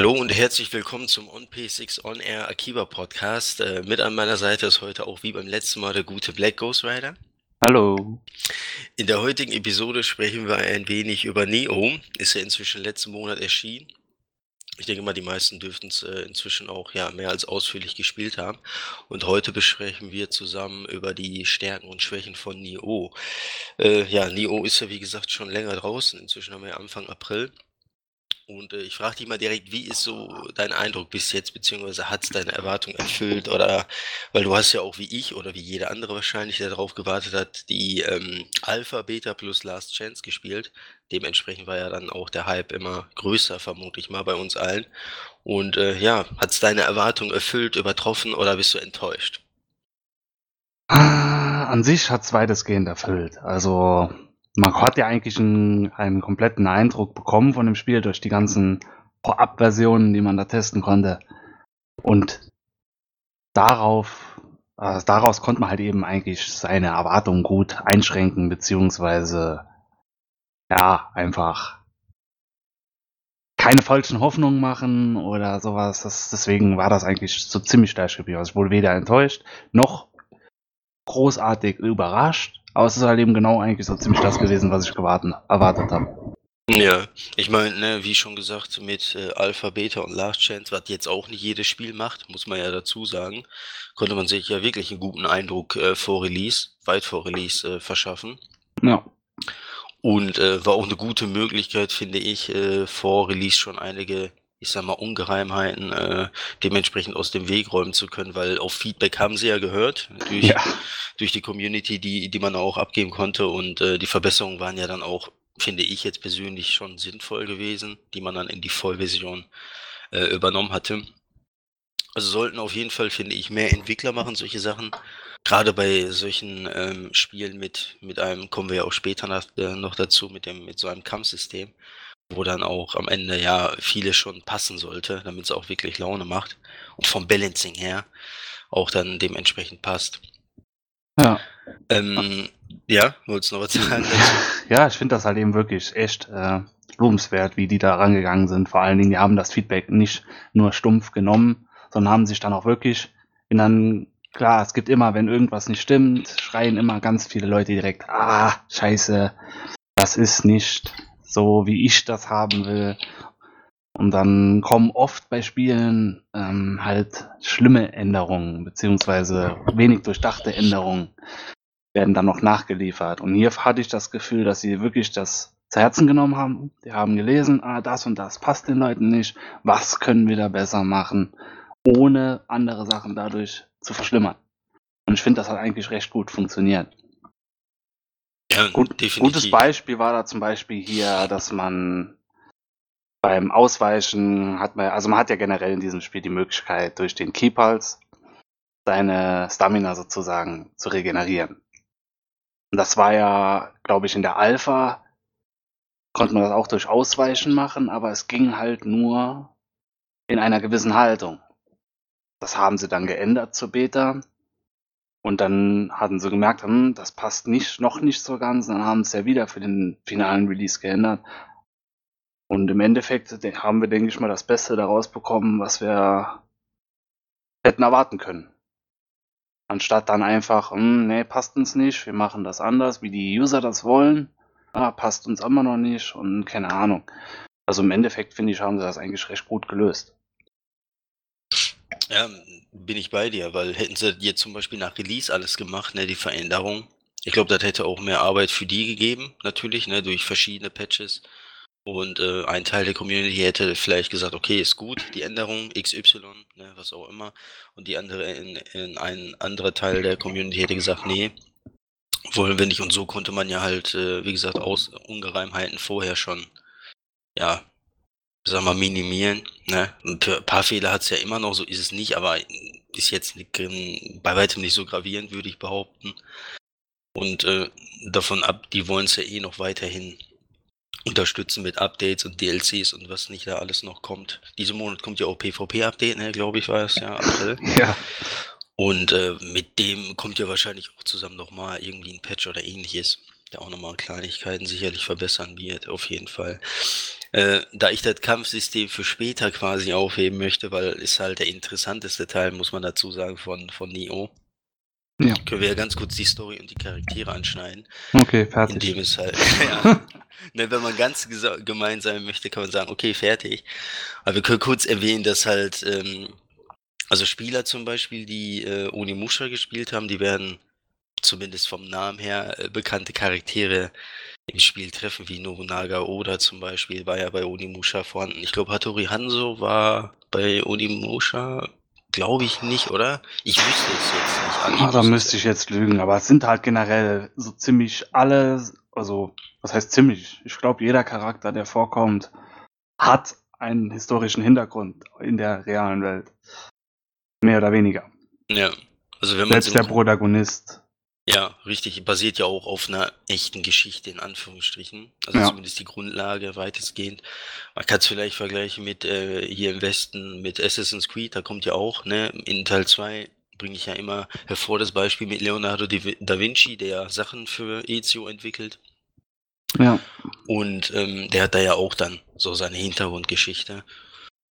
Hallo und herzlich willkommen zum On-P6 On-Air Akiba Podcast. Äh, mit an meiner Seite ist heute auch wie beim letzten Mal der gute Black Ghost Rider. Hallo. In der heutigen Episode sprechen wir ein wenig über Neo. Ist ja inzwischen letzten Monat erschienen. Ich denke mal, die meisten dürften es äh, inzwischen auch ja mehr als ausführlich gespielt haben. Und heute besprechen wir zusammen über die Stärken und Schwächen von Neo. Äh, ja, Neo ist ja wie gesagt schon länger draußen. Inzwischen haben wir ja Anfang April. Und äh, ich frage dich mal direkt, wie ist so dein Eindruck bis jetzt, beziehungsweise hat es deine Erwartung erfüllt? Oder weil du hast ja auch wie ich oder wie jeder andere wahrscheinlich, der darauf gewartet hat, die ähm, Alpha, Beta plus Last Chance gespielt. Dementsprechend war ja dann auch der Hype immer größer, vermute ich mal, bei uns allen. Und äh, ja, hat es deine Erwartung erfüllt, übertroffen oder bist du enttäuscht? Ah, An sich hat es weitestgehend erfüllt. Also man hat ja eigentlich einen, einen kompletten Eindruck bekommen von dem Spiel durch die ganzen Vorab-Versionen, die man da testen konnte. Und darauf, äh, daraus konnte man halt eben eigentlich seine Erwartungen gut einschränken, beziehungsweise ja, einfach keine falschen Hoffnungen machen oder sowas. Das, deswegen war das eigentlich so ziemlich gleich geblieben. Also ich wurde weder enttäuscht noch großartig überrascht. Aber es ist halt eben genau eigentlich so ziemlich das gewesen, was ich gewarten, erwartet habe. Ja, ich meine, ne, wie schon gesagt, mit äh, Alpha, Beta und Last Chance, was jetzt auch nicht jedes Spiel macht, muss man ja dazu sagen, konnte man sich ja wirklich einen guten Eindruck äh, vor Release, weit vor Release äh, verschaffen. Ja. Und äh, war auch eine gute Möglichkeit, finde ich, äh, vor Release schon einige, ich sag mal, Ungeheimheiten äh, dementsprechend aus dem Weg räumen zu können, weil auf Feedback haben sie ja gehört, durch, Ja. durch die Community, die, die man auch abgeben konnte. Und äh, die Verbesserungen waren ja dann auch, finde ich jetzt persönlich, schon sinnvoll gewesen, die man dann in die Vollversion äh, übernommen hatte. Also sollten auf jeden Fall, finde ich, mehr Entwickler machen, solche Sachen. Gerade bei solchen ähm, Spielen mit, mit einem, kommen wir ja auch später nach, äh, noch dazu, mit dem, mit so einem Kampfsystem, wo dann auch am Ende ja vieles schon passen sollte, damit es auch wirklich Laune macht. Und vom Balancing her auch dann dementsprechend passt. Ja. Ähm, ja, wolltest du noch was sagen? Ja, ich finde das halt eben wirklich echt äh, lobenswert, wie die da rangegangen sind. Vor allen Dingen, die haben das Feedback nicht nur stumpf genommen, sondern haben sich dann auch wirklich in dann, klar, es gibt immer, wenn irgendwas nicht stimmt, schreien immer ganz viele Leute direkt, ah, scheiße, das ist nicht so, wie ich das haben will. Und dann kommen oft bei Spielen ähm, halt schlimme Änderungen, beziehungsweise wenig durchdachte Änderungen werden dann noch nachgeliefert. Und hier hatte ich das Gefühl, dass sie wirklich das zu Herzen genommen haben. Die haben gelesen, ah, das und das passt den Leuten nicht. Was können wir da besser machen, ohne andere Sachen dadurch zu verschlimmern? Und ich finde, das hat eigentlich recht gut funktioniert. Ja, Gut, gutes Beispiel war da zum Beispiel hier, dass man beim Ausweichen hat man, also man hat ja generell in diesem Spiel die Möglichkeit, durch den Keypulse seine Stamina sozusagen zu regenerieren. Und das war ja, glaube ich, in der Alpha konnte man das auch durch Ausweichen machen, aber es ging halt nur in einer gewissen Haltung. Das haben sie dann geändert zur Beta. Und dann hatten sie gemerkt, hm, das passt nicht, noch nicht so ganz. Dann haben sie es ja wieder für den finalen Release geändert. Und im Endeffekt de- haben wir, denke ich mal, das Beste daraus bekommen, was wir hätten erwarten können. Anstatt dann einfach, hm, nee, passt uns nicht, wir machen das anders, wie die User das wollen. Ah, passt uns immer noch nicht und keine Ahnung. Also im Endeffekt, finde ich, haben sie das eigentlich recht gut gelöst. Ja, bin ich bei dir, weil hätten sie jetzt zum Beispiel nach Release alles gemacht, ne, die Veränderung. Ich glaube, das hätte auch mehr Arbeit für die gegeben, natürlich, ne, durch verschiedene Patches. Und äh, ein Teil der Community hätte vielleicht gesagt, okay, ist gut, die Änderung, XY, ne, was auch immer. Und die andere, in, in ein anderer Teil der Community hätte gesagt, nee, wollen wir nicht. Und so konnte man ja halt, äh, wie gesagt, aus Ungereimheiten vorher schon, ja, sag mal, minimieren. Ne? Ein pa- paar Fehler hat es ja immer noch, so ist es nicht, aber ist jetzt nicht, bei weitem nicht so gravierend, würde ich behaupten. Und äh, davon ab, die wollen es ja eh noch weiterhin unterstützen mit Updates und DLCs und was nicht da alles noch kommt. Diesen Monat kommt ja auch PvP-Update, ne, glaube ich, war es ja, April. Ja. Und äh, mit dem kommt ja wahrscheinlich auch zusammen nochmal irgendwie ein Patch oder ähnliches. Der auch nochmal Kleinigkeiten sicherlich verbessern wird, auf jeden Fall. Äh, da ich das Kampfsystem für später quasi aufheben möchte, weil ist halt der interessanteste Teil, muss man dazu sagen, von, von Neo. Ja. Können wir ja ganz kurz die Story und die Charaktere anschneiden. Okay, fertig. Indem es halt, ja, ne, wenn man ganz gemein sein möchte, kann man sagen, okay, fertig. Aber wir können kurz erwähnen, dass halt, ähm, also Spieler zum Beispiel, die äh, Onimusha gespielt haben, die werden zumindest vom Namen her äh, bekannte Charaktere im Spiel treffen, wie Nobunaga Oda zum Beispiel, war ja bei Onimusha vorhanden. Ich glaube, Hattori Hanzo war bei Onimusha, glaube ich nicht, oder? Ich wüsste es jetzt nicht. Ah, da müsste ich jetzt lügen, aber es sind halt generell so ziemlich alle, also, was heißt ziemlich? Ich glaube, jeder Charakter, der vorkommt, hat einen historischen Hintergrund in der realen Welt. Mehr oder weniger. Ja. Also wenn man Selbst der Protagonist ja, richtig. Basiert ja auch auf einer echten Geschichte in Anführungsstrichen. Also Ja. zumindest die Grundlage weitestgehend. Man kann es vielleicht vergleichen mit äh, hier im Westen mit Assassin's Creed, da kommt ja auch, ne, in Teil 2 bringe ich ja immer hervor das Beispiel mit Leonardo da Vinci, der Sachen für Ezio entwickelt. Ja. Und ähm, der hat da ja auch dann so seine Hintergrundgeschichte.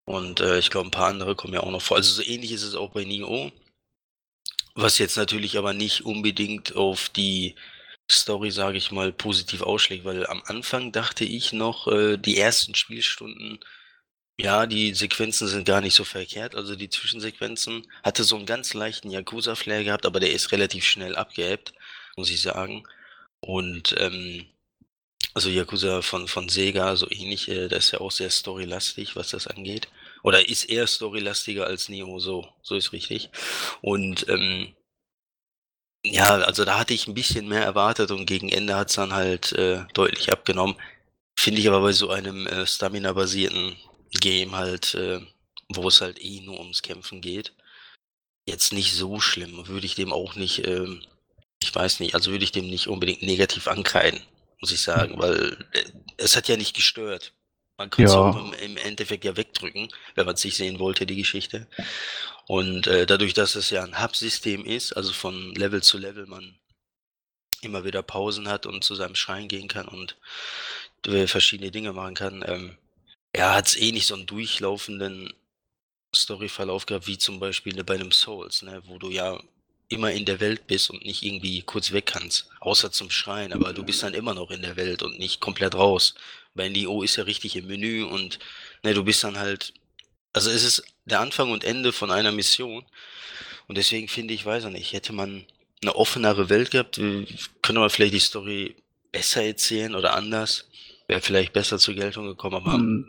Und äh, ich glaube, ein paar andere kommen ja auch noch vor. Also so ähnlich ist es auch bei Neo. Was jetzt natürlich aber nicht unbedingt auf die Story, sage ich mal, positiv ausschlägt, weil am Anfang dachte ich noch, äh, die ersten Spielstunden, ja, die Sequenzen sind gar nicht so verkehrt. Also die Zwischensequenzen hatte so einen ganz leichten Yakuza-Flair gehabt, aber der ist relativ schnell abgeebbt, muss ich sagen. Und ähm, also Yakuza von, von Sega, so ähnlich, äh, das ist ja auch sehr storylastig, was das angeht. Oder ist eher storylastiger als Neo, so, so ist richtig. Und ähm, ja, also da hatte ich ein bisschen mehr erwartet und gegen Ende hat es dann halt äh, deutlich abgenommen. Finde ich aber bei so einem äh, Stamina-basierten Game halt, äh, wo es halt eh nur ums Kämpfen geht, jetzt nicht so schlimm. Würde ich dem auch nicht, ähm, ich weiß nicht, also würde ich dem nicht unbedingt negativ ankreiden, muss ich sagen, weil äh, es hat ja nicht gestört. Man könnte es ja. auch im, im, Endeffekt ja wegdrücken, wenn man es nicht sehen wollte, die Geschichte. Und äh, dadurch, dass es ja ein Hub-System ist, also von Level zu Level man immer wieder Pausen hat und zu seinem Schrein gehen kann und verschiedene Dinge machen kann, ähm, ja, hat es eh nicht so einen durchlaufenden Storyverlauf gehabt, wie zum Beispiel bei einem Souls, ne, wo du ja immer in der Welt bist und nicht irgendwie kurz weg kannst, außer zum Schreien, aber du bist dann immer noch in der Welt und nicht komplett raus. Bei NDO ist ja richtig im Menü und ne, du bist dann halt, also es ist der Anfang und Ende von einer Mission und deswegen finde ich, weiß ich nicht, hätte man eine offenere Welt gehabt, äh, könnte man vielleicht die Story besser erzählen oder anders, wäre vielleicht besser zur Geltung gekommen, aber hm,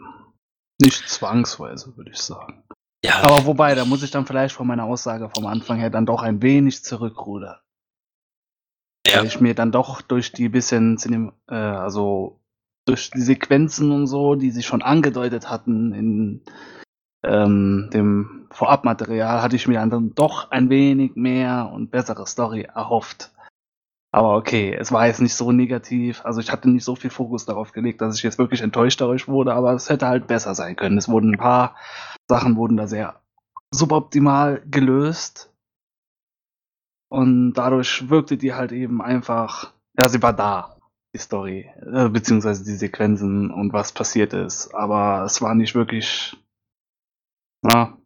nicht zwangsweise, würde ich sagen. Ja. Aber wobei, da muss ich dann vielleicht von meiner Aussage vom Anfang her dann doch ein wenig zurückrudern. Ja. Weil ich mir dann doch durch die bisschen, äh, also durch die Sequenzen und so, die sie schon angedeutet hatten in ähm, dem Vorabmaterial, hatte ich mir dann doch ein wenig mehr und bessere Story erhofft. Aber okay, es war jetzt nicht so negativ. Also ich hatte nicht so viel Fokus darauf gelegt, dass ich jetzt wirklich enttäuscht dadurch wurde, aber es hätte halt besser sein können. Es wurden ein paar Sachen wurden da sehr suboptimal gelöst. Und dadurch wirkte die halt eben einfach, ja, sie war da, die Story, äh, beziehungsweise die Sequenzen und was passiert ist. Aber es war nicht wirklich, na,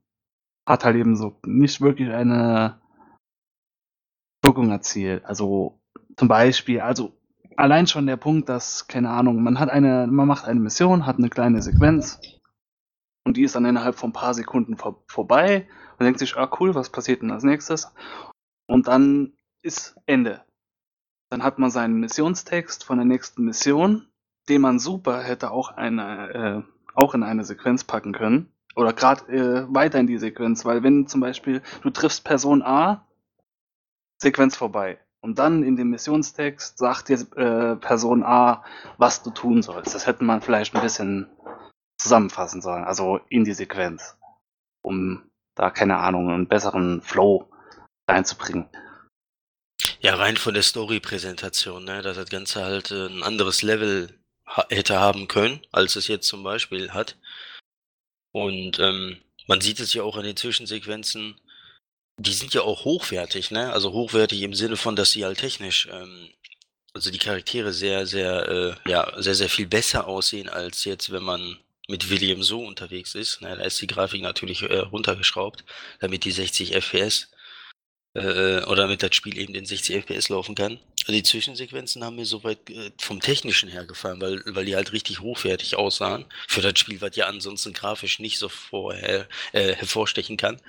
hat halt eben so nicht wirklich eine Wirkung erzielt. Also zum Beispiel, also allein schon der Punkt, dass, keine Ahnung, man hat eine, man macht eine Mission, hat eine kleine Sequenz und die ist dann innerhalb von ein paar Sekunden vor, vorbei und denkt sich, ah cool, was passiert denn als nächstes? Und dann ist Ende. Dann hat man seinen Missionstext von der nächsten Mission, den man super hätte auch eine, äh, auch in eine Sequenz packen können. Oder gerade äh, weiter in die Sequenz, weil wenn zum Beispiel du triffst Person A, Sequenz vorbei. Und dann in dem Missionstext sagt dir äh, Person A, was du tun sollst. Das hätte man vielleicht ein bisschen zusammenfassen sollen, also in die Sequenz, um da, keine Ahnung, einen besseren Flow reinzubringen. Ja, rein von der Story-Präsentation, ne, dass das Ganze halt äh, ein anderes Level ha hätte haben können, als es jetzt zum Beispiel hat. Und ähm, man sieht es ja auch in den Zwischensequenzen, die sind ja auch hochwertig, ne? Also hochwertig im Sinne von, dass sie halt technisch ähm, also die Charaktere sehr, sehr, äh, ja, sehr, sehr viel besser aussehen als jetzt, wenn man mit William so unterwegs ist. Ne? Da ist die Grafik natürlich äh, runtergeschraubt, damit die 60 FPS äh, oder damit das Spiel eben den 60 FPS laufen kann. Also die Zwischensequenzen haben mir soweit äh, vom Technischen her gefallen, weil, weil die halt richtig hochwertig aussahen. Für das Spiel, was ja ansonsten grafisch nicht so vorher äh, hervorstechen kann.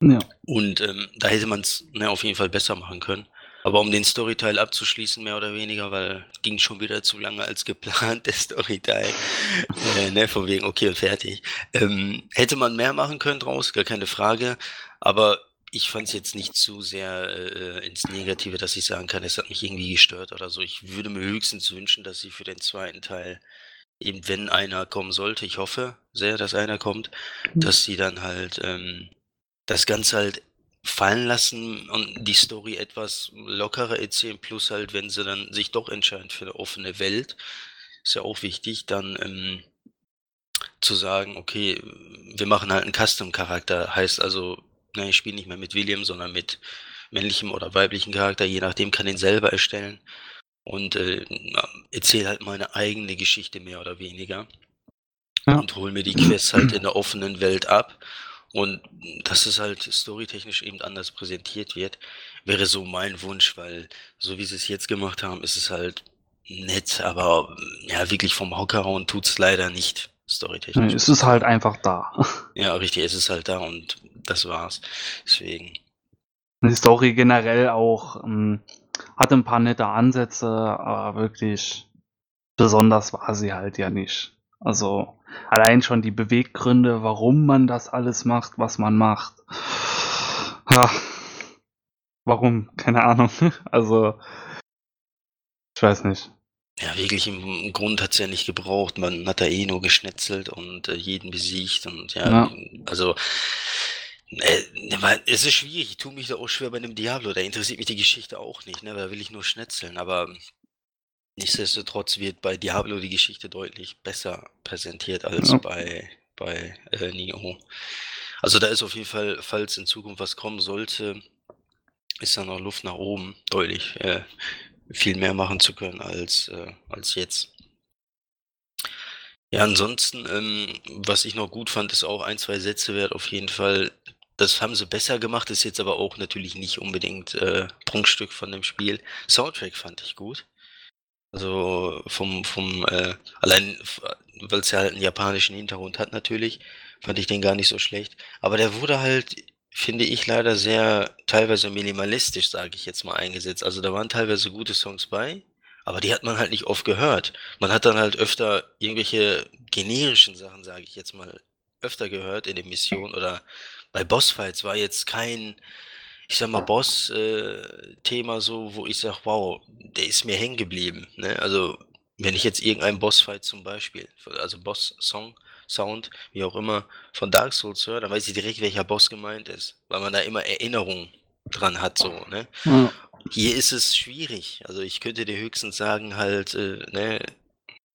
Ja. Und ähm, da hätte man es ne, auf jeden Fall besser machen können. Aber um den Storyteil abzuschließen, mehr oder weniger, weil ging schon wieder zu lange als geplant, der Storyteil. äh, ne, von wegen, okay, fertig. Ähm, hätte man mehr machen können draus, gar keine Frage. Aber ich fand es jetzt nicht zu sehr äh, ins Negative, dass ich sagen kann, es hat mich irgendwie gestört oder so. Ich würde mir höchstens wünschen, dass sie für den zweiten Teil, eben wenn einer kommen sollte, ich hoffe sehr, dass einer kommt, mhm. dass sie dann halt ähm, das Ganze halt fallen lassen und die Story etwas lockerer erzählen, plus halt, wenn sie dann sich doch entscheiden für eine offene Welt, ist ja auch wichtig, dann ähm, zu sagen, okay, wir machen halt einen Custom-Charakter, heißt also, ne, ich spiele nicht mehr mit William, sondern mit männlichem oder weiblichem Charakter, je nachdem kann ihn selber erstellen und äh, erzähle halt meine eigene Geschichte mehr oder weniger ja. und hole mir die Quests halt in der offenen Welt ab und dass es halt storytechnisch eben anders präsentiert wird, wäre so mein Wunsch, weil so wie sie es jetzt gemacht haben, ist es halt nett, aber ja, wirklich vom Hocker hauen tut es leider nicht, storytechnisch. Es ist halt einfach da. Ja, richtig, es ist halt da und das war's. Deswegen. Die Story generell auch ähm, hat ein paar nette Ansätze, aber wirklich besonders war sie halt ja nicht. Also allein schon die Beweggründe, warum man das alles macht, was man macht. Ja, warum? Keine Ahnung. Also, ich weiß nicht. Ja, wirklich im Grund hat es ja nicht gebraucht. Man hat da eh nur geschnetzelt und äh, jeden besiegt und ja, ja. also äh, es ist schwierig, ich tue mich da auch schwer bei einem Diablo, da interessiert mich die Geschichte auch nicht, ne? Da will ich nur schnetzeln, aber Nichtsdestotrotz wird bei Diablo die Geschichte deutlich besser präsentiert als Ja. bei bei, äh, Nioh. Also, da ist auf jeden Fall, falls in Zukunft was kommen sollte, ist da noch Luft nach oben, deutlich, äh, viel mehr machen zu können als, äh, als jetzt. Ja, ansonsten, ähm, was ich noch gut fand, ist auch ein, zwei Sätze wert auf jeden Fall. Das haben sie besser gemacht, ist jetzt aber auch natürlich nicht unbedingt, äh, Prunkstück von dem Spiel. Soundtrack fand ich gut. Also vom, vom äh, allein, weil es ja halt einen japanischen Hintergrund hat natürlich, fand ich den gar nicht so schlecht. Aber der wurde halt, finde ich, leider sehr teilweise minimalistisch, sage ich jetzt mal, eingesetzt. Also da waren teilweise gute Songs bei, aber die hat man halt nicht oft gehört. Man hat dann halt öfter irgendwelche generischen Sachen, sage ich jetzt mal, öfter gehört in den Missionen oder bei Bossfights war jetzt kein ich sag mal, Boss-Thema äh, so, wo ich sage, wow, der ist mir hängen geblieben. Ne? Also, wenn ich jetzt irgendeinen Bossfight zum Beispiel, also Boss-Song, Sound, wie auch immer, von Dark Souls höre, dann weiß ich direkt, welcher Boss gemeint ist, weil man da immer Erinnerungen dran hat, so, ne? Ja. Hier ist es schwierig. Also ich könnte dir höchstens sagen, halt, äh, ne,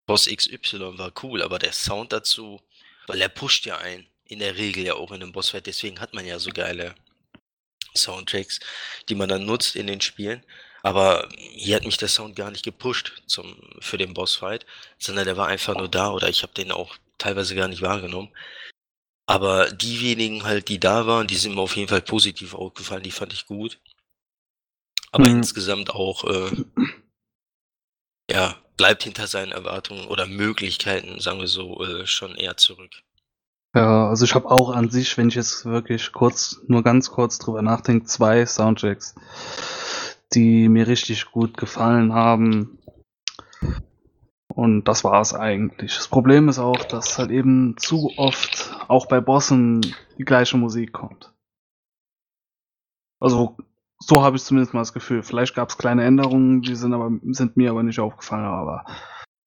Boss XY war cool, aber der Sound dazu, weil er pusht ja ein, in der Regel ja auch in einem Bossfight, deswegen hat man ja so geile Soundtracks, die man dann nutzt in den Spielen. Aber hier hat mich der Sound gar nicht gepusht zum, für den Bossfight, sondern der war einfach nur da oder ich habe den auch teilweise gar nicht wahrgenommen. Aber die wenigen halt, die da waren, die sind mir auf jeden Fall positiv aufgefallen, die fand ich gut. Aber mhm. insgesamt auch, äh, ja, bleibt hinter seinen Erwartungen oder Möglichkeiten, sagen wir so, äh, schon eher zurück. Ja, also ich habe auch an sich, wenn ich jetzt wirklich kurz, nur ganz kurz drüber nachdenke, zwei Soundtracks, die mir richtig gut gefallen haben. Und das war es eigentlich. Das Problem ist auch, dass halt eben zu oft auch bei Bossen die gleiche Musik kommt. Also so habe ich zumindest mal das Gefühl. Vielleicht gab es kleine Änderungen, die sind aber sind mir aber nicht aufgefallen. Aber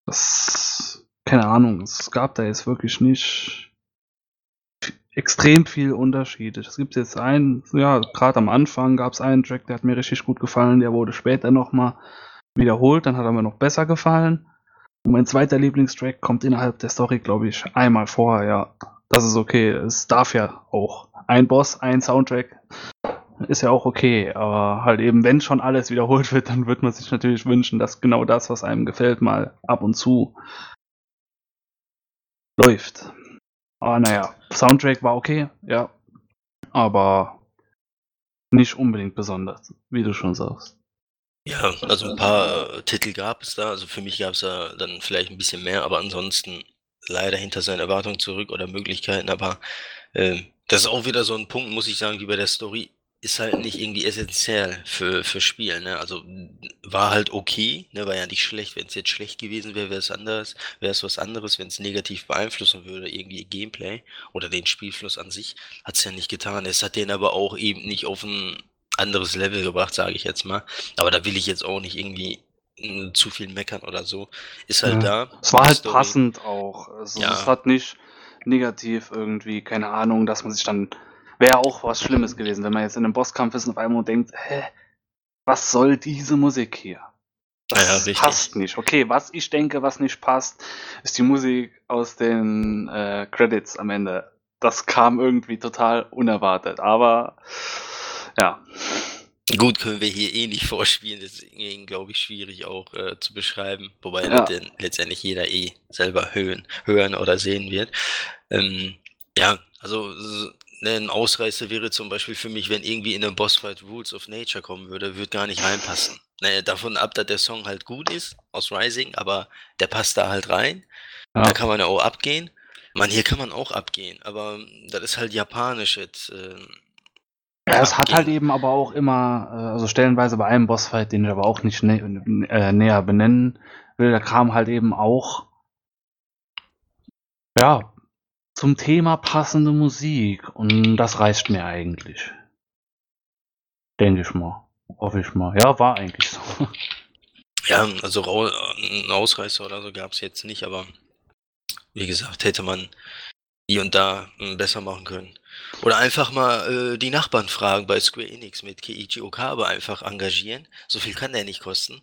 das keine Ahnung. Es gab da jetzt wirklich nicht extrem viel Unterschied. Es gibt jetzt einen, ja, gerade am Anfang gab es einen Track, der hat mir richtig gut gefallen, der wurde später nochmal wiederholt, dann hat er mir noch besser gefallen. Und mein zweiter Lieblingstrack kommt innerhalb der Story, glaube ich, einmal vorher, ja. Das ist okay. Es darf ja auch ein Boss, ein Soundtrack. ist ja auch okay, aber halt eben, wenn schon alles wiederholt wird, dann wird man sich natürlich wünschen, dass genau das, was einem gefällt, mal ab und zu läuft. Aber naja, Soundtrack war okay, ja, aber nicht unbedingt besonders, wie du schon sagst. Ja, also ein paar äh, Titel gab es da. Also für mich gab es da dann vielleicht ein bisschen mehr, aber ansonsten leider hinter seinen Erwartungen zurück oder Möglichkeiten. Aber äh, das ist auch wieder so ein Punkt, muss ich sagen, wie bei der Story ist halt nicht irgendwie essentiell für, für Spiel, ne? Also war halt okay, ne? War ja nicht schlecht. Wenn es jetzt schlecht gewesen wäre, wäre es anders, wäre es was anderes, wenn es negativ beeinflussen würde, irgendwie Gameplay oder den Spielfluss an sich, hat es ja nicht getan. Es hat den aber auch eben nicht auf ein anderes Level gebracht, sage ich jetzt mal. Aber da will ich jetzt auch nicht irgendwie hm, zu viel meckern oder so. Ist halt ja. da. Es war halt Story. passend auch. Also ja. Es hat nicht negativ irgendwie, keine Ahnung, dass man sich dann wäre auch was Schlimmes gewesen, wenn man jetzt in einem Bosskampf ist und auf einmal denkt, hä, was soll diese Musik hier? Das ja, passt nicht. Okay, was ich denke, was nicht passt, ist die Musik aus den äh, Credits am Ende. Das kam irgendwie total unerwartet, aber ja. Gut, können wir hier eh nicht vorspielen, deswegen glaube ich schwierig auch äh, zu beschreiben, wobei ja. letztendlich jeder eh selber hören, hören oder sehen wird. Ähm, ja, also Ne, ein Ausreißer wäre zum Beispiel für mich, wenn irgendwie in einem Bossfight Rules of Nature kommen würde, würde gar nicht reinpassen. Ne, davon ab, dass der Song halt gut ist, aus Rising, aber der passt da halt rein. Ja. Da kann man ja auch abgehen. Man, hier kann man auch abgehen, aber das ist halt japanisch jetzt. Äh, ja, es hat halt eben aber auch immer, äh, also stellenweise bei einem Bossfight, den ich aber auch nicht nä äh, näher benennen will, da kam halt eben auch, ja, zum Thema passende Musik. Und das reicht mir eigentlich. Denke ich mal. Hoffe ich mal. Ja, war eigentlich so. Ja, also einen Ausreißer oder so gab es jetzt nicht, aber wie gesagt, hätte man hier und da hm, besser machen können. Oder einfach mal äh, die Nachbarn fragen bei Square Enix mit Keiichi Okabe einfach engagieren. So viel kann der nicht kosten.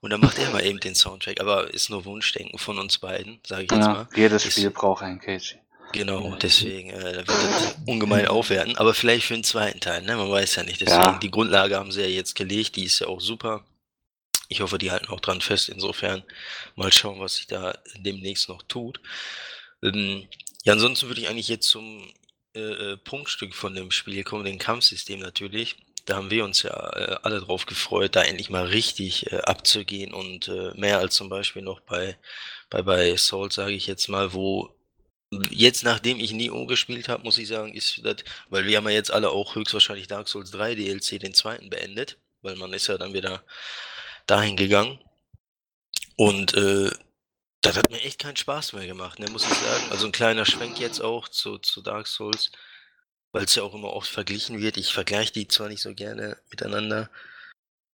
Und dann macht er mal eben den Soundtrack. Aber ist nur Wunschdenken von uns beiden, sage ich jetzt ja, mal. Jedes Spiel braucht einen Keiichi. Genau, deswegen äh, da wird das ungemein aufwerten, aber vielleicht für den zweiten Teil, ne? Man weiß ja nicht. Deswegen, ja. die Grundlage haben sie ja jetzt gelegt, die ist ja auch super. Ich hoffe, die halten auch dran fest. Insofern mal schauen, was sich da demnächst noch tut. Ähm, ja, ansonsten würde ich eigentlich jetzt zum äh, äh, Punktstück von dem Spiel kommen, dem Kampfsystem natürlich. Da haben wir uns ja äh, alle drauf gefreut, da endlich mal richtig äh, abzugehen und äh, mehr als zum Beispiel noch bei, bei, bei Soul, sage ich jetzt mal, wo Jetzt, nachdem ich Neo gespielt habe, muss ich sagen, ist das, weil wir haben ja jetzt alle auch höchstwahrscheinlich Dark Souls 3 DLC den zweiten beendet, weil man ist ja dann wieder dahin gegangen. Und äh, das hat mir echt keinen Spaß mehr gemacht, ne, muss ich sagen. Also ein kleiner Schwenk jetzt auch zu, zu Dark Souls, weil es ja auch immer oft verglichen wird. Ich vergleiche die zwar nicht so gerne miteinander,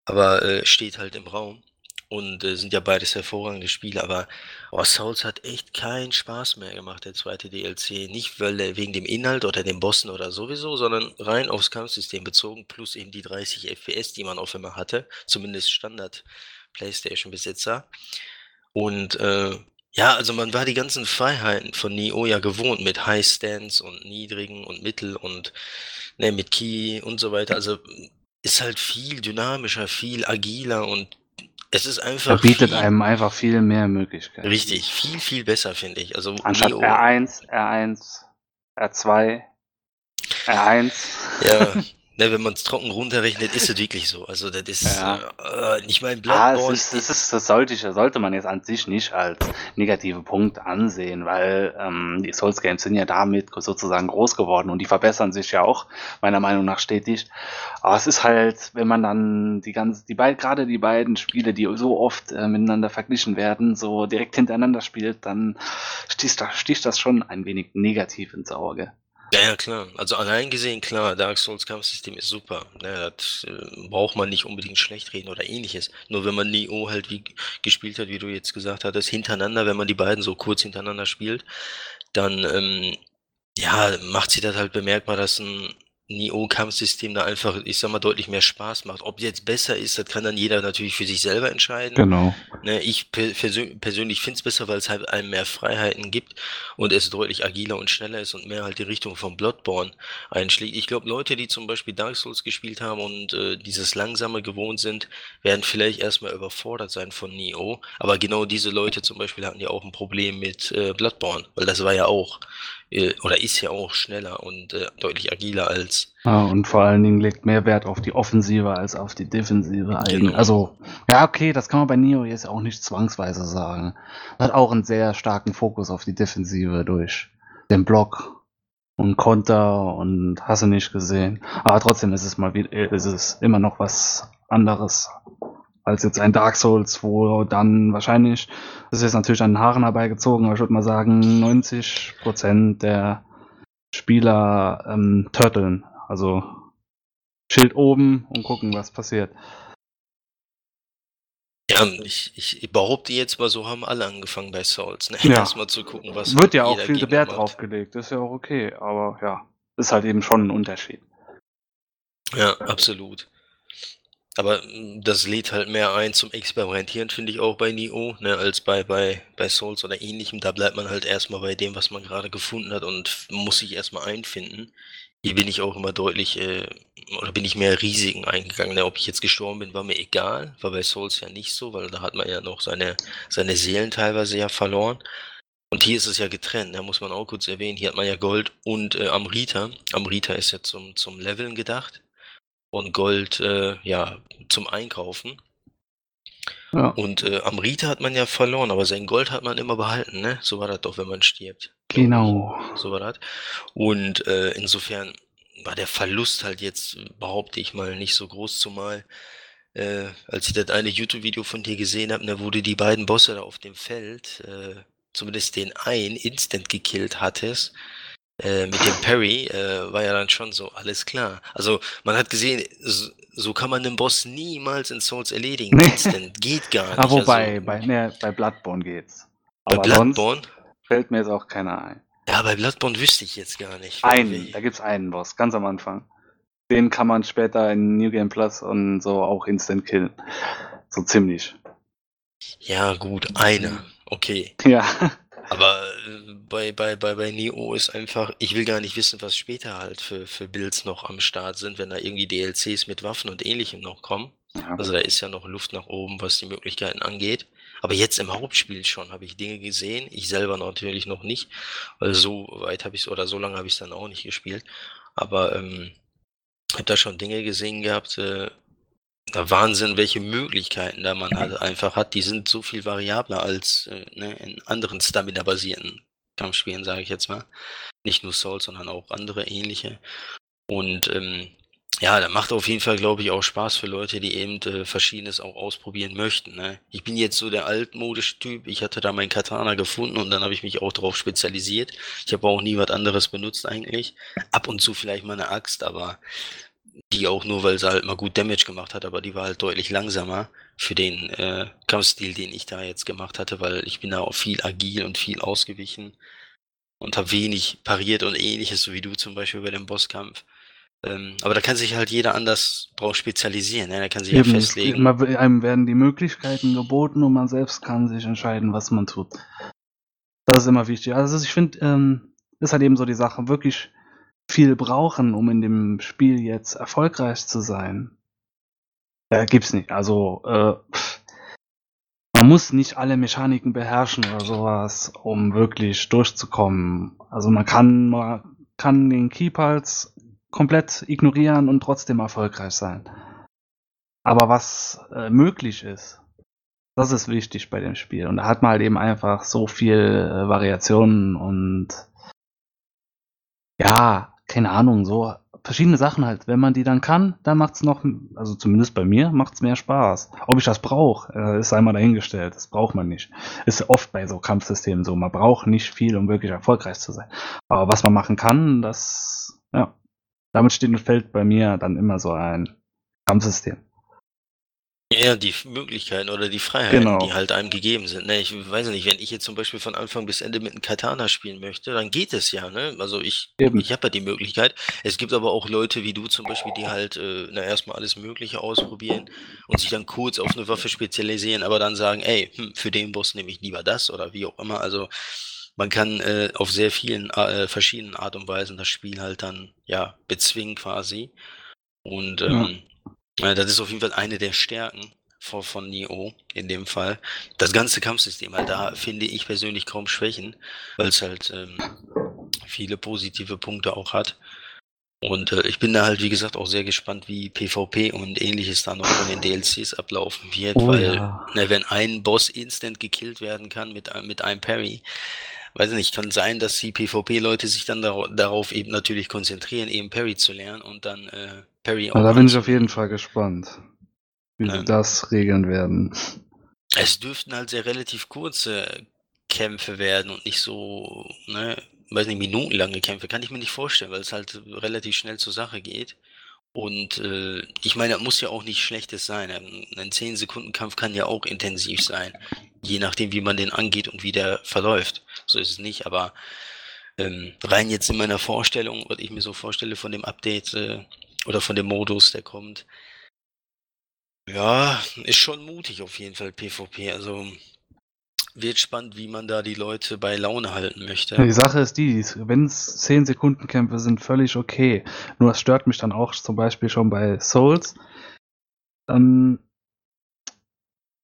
aber äh, steht halt im Raum und äh, sind ja beides hervorragende Spiele, aber oh, Souls hat echt keinen Spaß mehr gemacht, der zweite DLC. Nicht weil wegen dem Inhalt oder den Bossen oder sowieso, sondern rein aufs Kampfsystem bezogen, plus eben die 30 FPS, die man auf immer hatte, zumindest Standard PlayStation-Besitzer. Und äh, ja, also man war die ganzen Freiheiten von Neo ja gewohnt mit High Stands und niedrigen und mittel und ne, mit Key und so weiter. Also ist halt viel dynamischer, viel agiler und es ist einfach. Er bietet viel, einem einfach viel mehr Möglichkeiten. Richtig, viel, viel besser, finde ich. Also Anstatt Neo, R1, R1, R2, R1. Ja, Ne, wenn man es trocken runterrechnet, ist es wirklich so. Also das ist, ja. äh, ich meine, Bloodborne... Ah, das, ist, das, ist, das sollte, ich, sollte man jetzt an sich nicht als negative Punkt ansehen, weil ähm, die Souls Games sind ja damit sozusagen groß geworden und die verbessern sich ja auch, meiner Meinung nach, stetig. Aber es ist halt, wenn man dann die ganze, die beiden, gerade die beiden Spiele, die so oft äh, miteinander verglichen werden, so direkt hintereinander spielt, dann sticht das, sticht das schon ein wenig negativ ins Auge. Ja, ja, klar. Also allein gesehen, klar, Dark Souls Kampfsystem ist super. Ne, das äh, braucht man nicht unbedingt schlecht reden oder ähnliches. Nur wenn man Neo halt wie gespielt hat, wie du jetzt gesagt hattest, hintereinander, wenn man die beiden so kurz hintereinander spielt, dann ähm, ja, macht sich das halt bemerkbar, dass ein Neo-Kampfsystem da einfach, ich sag mal, deutlich mehr Spaß macht. Ob jetzt besser ist, das kann dann jeder natürlich für sich selber entscheiden. Genau. Ne, ich persö persönlich finde es besser, weil es halt einem mehr Freiheiten gibt und es deutlich agiler und schneller ist und mehr halt die Richtung von Bloodborne einschlägt. Ich glaube, Leute, die zum Beispiel Dark Souls gespielt haben und äh, dieses Langsame gewohnt sind, werden vielleicht erstmal überfordert sein von Neo. Aber genau diese Leute zum Beispiel hatten ja auch ein Problem mit äh, Bloodborne, weil das war ja auch oder ist ja auch schneller und äh, deutlich agiler als. Ja, und vor allen Dingen legt mehr Wert auf die Offensive als auf die Defensive. Genau. Also, ja, okay, das kann man bei Neo jetzt auch nicht zwangsweise sagen. Hat auch einen sehr starken Fokus auf die Defensive durch den Block und Konter und hast du nicht gesehen. Aber trotzdem ist es mal wieder, ist es immer noch was anderes als jetzt ein Dark Souls, wo dann wahrscheinlich, das ist jetzt natürlich an den Haaren herbeigezogen, aber ich würde mal sagen, 90% der Spieler ähm, turteln. Also Schild oben und gucken, was passiert. Ja, ich, ich behaupte jetzt mal, so haben alle angefangen bei Souls. Ne? Ja. Erstmal zu gucken, was. Wird ja auch viel Wert drauf gelegt, ist ja auch okay, aber ja, ist halt eben schon ein Unterschied. Ja, absolut. Aber hm, das lädt halt mehr ein zum Experimentieren, finde ich auch bei Nioh, ne, als bei, bei, bei Souls oder ähnlichem. Da bleibt man halt erstmal bei dem, was man gerade gefunden hat und muss sich erstmal einfinden. Hier bin ich auch immer deutlich, äh, oder bin ich mehr Risiken eingegangen. Ne? Ob ich jetzt gestorben bin, war mir egal, war bei Souls ja nicht so, weil da hat man ja noch seine, seine Seelen teilweise ja verloren. Und hier ist es ja getrennt, da ne, muss man auch kurz erwähnen. Hier hat man ja Gold und äh, Amrita. Amrita ist ja zum, zum Leveln gedacht und Gold äh, ja zum Einkaufen. Ja. Und äh, Amrita hat man ja verloren, aber sein Gold hat man immer behalten, ne? So war das doch, wenn man stirbt. Genau. So war das. Und äh, insofern war der Verlust halt jetzt, behaupte ich mal, nicht so groß, zumal äh, als ich das eine YouTube-Video von dir gesehen habe, da wurde die beiden Bosse da auf dem Feld, äh, zumindest den einen, instant gekillt hattest, äh, mit dem Parry äh, war ja dann schon so, alles klar. Also man hat gesehen, so, so kann man den Boss niemals in Souls erledigen. Nee. Instant. Geht gar nicht. Aber wobei, also, bei, nee, bei Bloodborne geht's. Aber bei Bloodborne? Fällt mir jetzt auch keiner ein. Ja, bei Bloodborne wüsste ich jetzt gar nicht. Einen, da gibt's einen Boss, ganz am Anfang. Den kann man später in New Game Plus und so auch instant killen. So ziemlich. Ja, gut, einer. Okay. Ja. Aber äh, bei, bei, bei, bei Neo ist einfach, ich will gar nicht wissen, was später halt für, für Builds noch am Start sind, wenn da irgendwie DLCs mit Waffen und ähnlichem noch kommen. Ja. Also da ist ja noch Luft nach oben, was die Möglichkeiten angeht. Aber jetzt im Hauptspiel schon habe ich Dinge gesehen. Ich selber natürlich noch nicht, weil so weit habe ich es oder so lange habe ich es dann auch nicht gespielt. Aber ähm, habe da schon Dinge gesehen gehabt, äh, Wahnsinn, welche Möglichkeiten da man halt einfach hat. Die sind so viel variabler als äh, ne, in anderen Stamina-basierten Kampfspielen, sage ich jetzt mal. Nicht nur Souls, sondern auch andere ähnliche. Und ähm, ja, da macht auf jeden Fall, glaube ich, auch Spaß für Leute, die eben äh, Verschiedenes auch ausprobieren möchten. Ne? Ich bin jetzt so der altmodische Typ. Ich hatte da meinen Katana gefunden und dann habe ich mich auch darauf spezialisiert. Ich habe auch nie was anderes benutzt eigentlich. Ab und zu vielleicht mal eine Axt, aber die auch nur, weil sie halt mal gut Damage gemacht hat, aber die war halt deutlich langsamer für den äh, Kampfstil, den ich da jetzt gemacht hatte, weil ich bin da auch viel agil und viel ausgewichen und habe wenig pariert und ähnliches, so wie du zum Beispiel bei dem Bosskampf. Ähm, aber da kann sich halt jeder anders drauf spezialisieren, ne? da kann sich Eben, ja festlegen. Einem werden die Möglichkeiten geboten und man selbst kann sich entscheiden, was man tut. Das ist immer wichtig. Also ich finde, ähm, ist halt eben so die Sache, wirklich viel brauchen, um in dem Spiel jetzt erfolgreich zu sein, äh, gibt's nicht. Also äh, man muss nicht alle Mechaniken beherrschen oder sowas, um wirklich durchzukommen. Also man kann man kann den Keypulse komplett ignorieren und trotzdem erfolgreich sein. Aber was äh, möglich ist, das ist wichtig bei dem Spiel. Und da hat man halt eben einfach so viel äh, Variationen und ja, keine Ahnung, so verschiedene Sachen halt. Wenn man die dann kann, dann macht's noch, also zumindest bei mir, macht's mehr Spaß. Ob ich das brauche, äh, ist einmal dahingestellt. Das braucht man nicht. Ist oft bei so Kampfsystemen so. Man braucht nicht viel, um wirklich erfolgreich zu sein. Aber was man machen kann, das, ja, damit steht und fällt bei mir dann immer so ein Kampfsystem. Ja, die Möglichkeiten oder die Freiheiten, Genau. die halt einem gegeben sind, ne? Ich weiß nicht, wenn ich jetzt zum Beispiel von Anfang bis Ende mit 'nem Katana spielen möchte, dann geht es ja, ne? Also, ich Eben. ich habe ja die Möglichkeit. Es gibt aber auch Leute wie du zum Beispiel, die halt, äh, na, erst alles Mögliche ausprobieren und sich dann kurz auf eine Waffe spezialisieren, aber dann sagen: „Ey, hm, für den Boss nehme ich lieber das“ oder wie auch immer. Also, man kann, äh, auf sehr vielen, äh, verschiedenen Art und Weisen das Spiel halt dann, ja, bezwingen quasi. Und, Ja. ähm ja, das ist auf jeden Fall eine der Stärken vo von Nioh in dem Fall. Das ganze Kampfsystem halt, da finde ich persönlich kaum Schwächen, weil's halt, ähm, viele positive Punkte auch hat. Und, äh, ich bin da halt, wie gesagt, auch sehr gespannt, wie PvP und Ähnliches da noch von den DLCs ablaufen wird, Oh weil, ja. ne, wenn ein Boss instant gekillt werden kann mit einem mit einem Parry, weiß ich nicht, kann sein, dass die PvP-Leute sich dann darau darauf eben natürlich konzentrieren, eben Parry zu lernen und dann, äh, Parry Na, da bin ich auf jeden Fall gespannt, wie sie Ähm. das regeln werden. Es dürften halt sehr relativ kurze Kämpfe werden und nicht so, ne, weiß nicht, minutenlange Kämpfe. Kann ich mir nicht vorstellen, weil es halt relativ schnell zur Sache geht. Und, äh, ich meine, das muss ja auch nichts Schlechtes sein. Ähm, 'nen 10-Sekunden-Kampf kann ja auch intensiv sein, je nachdem, wie man den angeht und wie der verläuft. So ist es nicht, aber, ähm, rein jetzt in meiner Vorstellung, was ich mir so vorstelle von dem Update, äh, oder von dem Modus, der kommt ja, ist schon mutig auf jeden Fall PvP. Also, wird spannend, wie man da die Leute bei Laune halten möchte. Die Sache ist die, wenn's 10 Sekunden Kämpfe sind, völlig okay. Nur es stört mich dann auch zum Beispiel schon bei Souls. Ähm,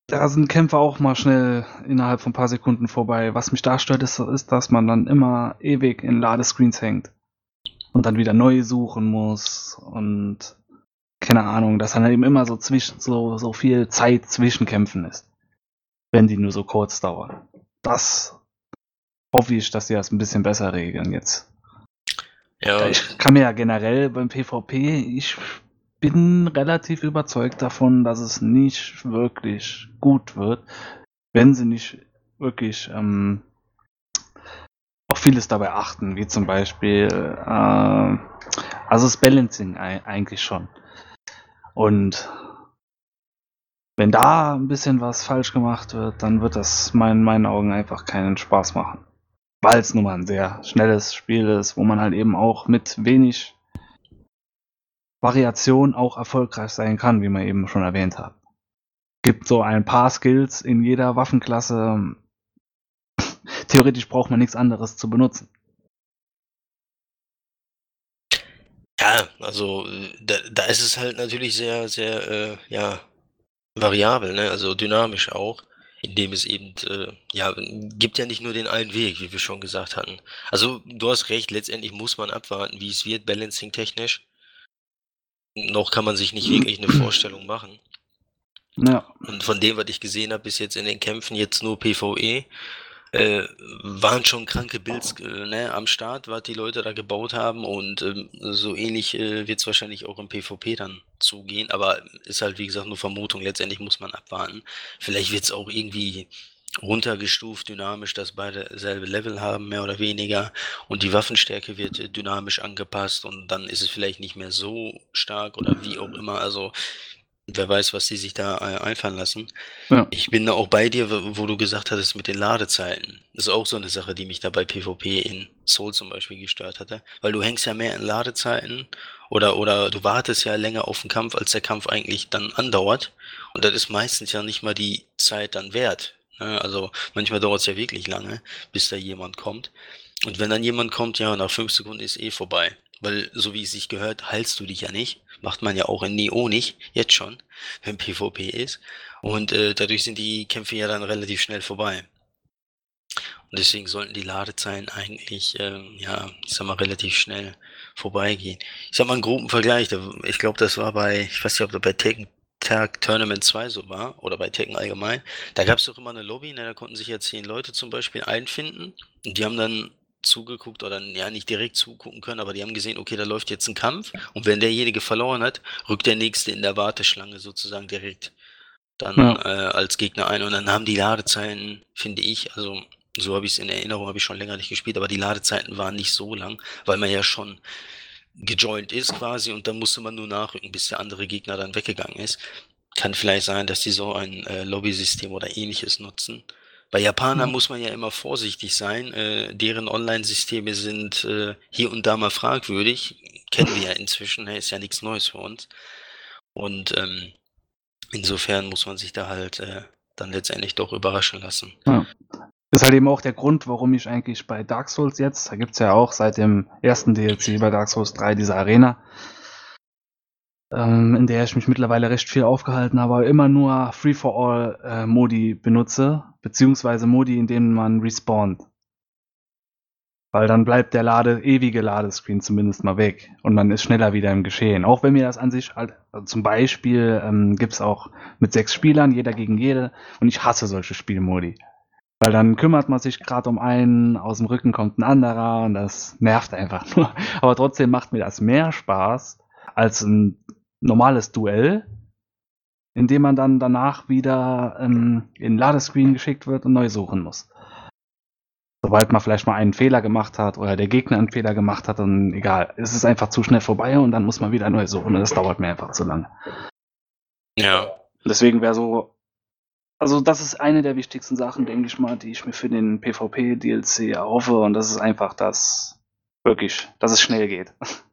da sind Kämpfe auch mal schnell innerhalb von ein paar Sekunden vorbei. Was mich da stört, ist, ist, dass man dann immer ewig in Ladescreens hängt. Und dann wieder neu suchen muss und keine Ahnung, dass dann eben immer so zwischen, so, so viel Zeit zwischen Kämpfen ist. Wenn die nur so kurz dauern. Das hoffe ich, dass die das ein bisschen besser regeln jetzt. Ja, Ich kann mir ja generell beim PvP, ich bin relativ überzeugt davon, dass es nicht wirklich gut wird, wenn sie nicht wirklich ähm, auf vieles dabei achten, wie zum Beispiel, äh, also das Balancing ei- eigentlich schon. Und wenn da ein bisschen was falsch gemacht wird, dann wird das in meinen Augen einfach keinen Spaß machen. Weil es nun mal ein sehr schnelles Spiel ist, wo man halt eben auch mit wenig Variation auch erfolgreich sein kann, wie man eben schon erwähnt hat. Gibt so ein paar Skills in jeder Waffenklasse. Theoretisch braucht man nichts anderes zu benutzen. ja, also, äh, da da ist es halt natürlich sehr, sehr, äh, ja, variabel, ne, also dynamisch auch, indem es eben, äh, ja, gibt ja nicht nur den einen Weg, wie wir schon gesagt hatten. Also, du hast recht, letztendlich muss man abwarten, wie es wird balancing-technisch. Noch kann man sich nicht wirklich 'ne Vorstellung machen. Ja. Und von dem, was ich gesehen habe bis jetzt in den Kämpfen, jetzt nur PvE, äh, waren schon kranke Builds, äh, ne, am Start, was die Leute da gebaut haben und, ähm, so ähnlich, äh, wird's wahrscheinlich auch im PvP dann zugehen, aber ist halt, wie gesagt, nur Vermutung. Letztendlich muss man abwarten. Vielleicht wird's auch irgendwie runtergestuft dynamisch, dass beide selbe Level haben, mehr oder weniger und die Waffenstärke wird, äh, dynamisch angepasst und dann ist es vielleicht nicht mehr so stark oder wie auch immer. Also, wer weiß, was die sich da, äh, einfallen lassen. Ja. Ich bin da auch bei dir, wo du gesagt hattest mit den Ladezeiten. Das ist auch so 'ne Sache, die mich da bei PvP in Soul zum Beispiel gestört hatte, weil du hängst ja mehr in Ladezeiten oder oder du wartest ja länger auf 'n Kampf, als der Kampf eigentlich dann andauert und das ist meistens ja nicht mal die Zeit dann wert, ne? Also, manchmal dauert's ja wirklich lange, bis da jemand kommt. Und wenn dann jemand kommt, ja, nach 5 Sekunden ist eh vorbei, weil so wie es sich gehört, heilst du dich ja nicht. Macht man ja auch in Nioh nicht, jetzt schon, wenn PvP ist. Und, äh, dadurch sind die Kämpfe ja dann relativ schnell vorbei. Und deswegen sollten die Ladezeiten eigentlich, ähm, ja, ich sage mal, relativ schnell vorbeigehen. Ich sage mal 'n groben Vergleich, ich glaube, das war bei ich weiß nicht, ob das bei Tekken Tag Tournament 2 so war oder bei Tekken allgemein. Da gab's doch immer 'ne Lobby, ne, da konnten sich ja 10 Leute zum Beispiel einfinden und die haben dann zugeguckt oder ja, nicht direkt zugucken können, aber die haben gesehen, okay, da läuft jetzt 'n Kampf und wenn derjenige verloren hat, rückt der Nächste in der Warteschlange sozusagen direkt dann, Ja. äh, als Gegner ein und dann haben die Ladezeiten, finde ich also, so habe ich's in Erinnerung, habe ich schon länger nicht gespielt, aber die Ladezeiten waren nicht so lang, weil man ja schon gejoint ist quasi und dann musste man nur nachrücken, bis der andere Gegner dann weggegangen ist. kann vielleicht sein, dass die so ein äh, Lobby-System oder ähnliches nutzen. Bei Japanern mhm. muss man ja immer vorsichtig sein. Äh, deren Online-Systeme sind äh, hier und da mal fragwürdig. Kennen wir ja inzwischen, ist ja nichts Neues für uns. Und ähm, insofern muss man sich da halt äh, dann letztendlich doch überraschen lassen. Ja. Das ist halt eben auch der Grund, warum ich eigentlich bei Dark Souls jetzt, da gibt es ja auch seit dem ersten DLC bei Dark Souls 3 diese Arena, ähm, in der ich mich mittlerweile recht viel aufgehalten habe, immer nur Free-for-All-Modi äh, benutze, beziehungsweise Modi, in denen man respawnt. Weil dann bleibt der Lade, ewige Ladescreen zumindest mal weg und man ist schneller wieder im Geschehen. Auch wenn mir das an sich halt, also zum Beispiel ähm, gibt auch mit sechs Spielern, jeder gegen jede, und ich hasse solche Spielmodi. Weil dann kümmert man sich gerade um einen, aus dem Rücken kommt ein anderer und das nervt einfach nur. Aber trotzdem macht mir das mehr Spaß als ein normales Duell, in dem man dann danach wieder ähm, in Ladescreen geschickt wird und neu suchen muss. Sobald man vielleicht mal einen Fehler gemacht hat oder der Gegner einen Fehler gemacht hat, dann egal. Es ist einfach zu schnell vorbei und dann muss man wieder neu suchen und das dauert mir einfach zu lange. Ja. Deswegen wäre so, also das ist eine der wichtigsten Sachen, denke ich mal, die ich mir für den PvP-DLC erhoffe und das ist einfach das, wirklich, dass es schnell geht.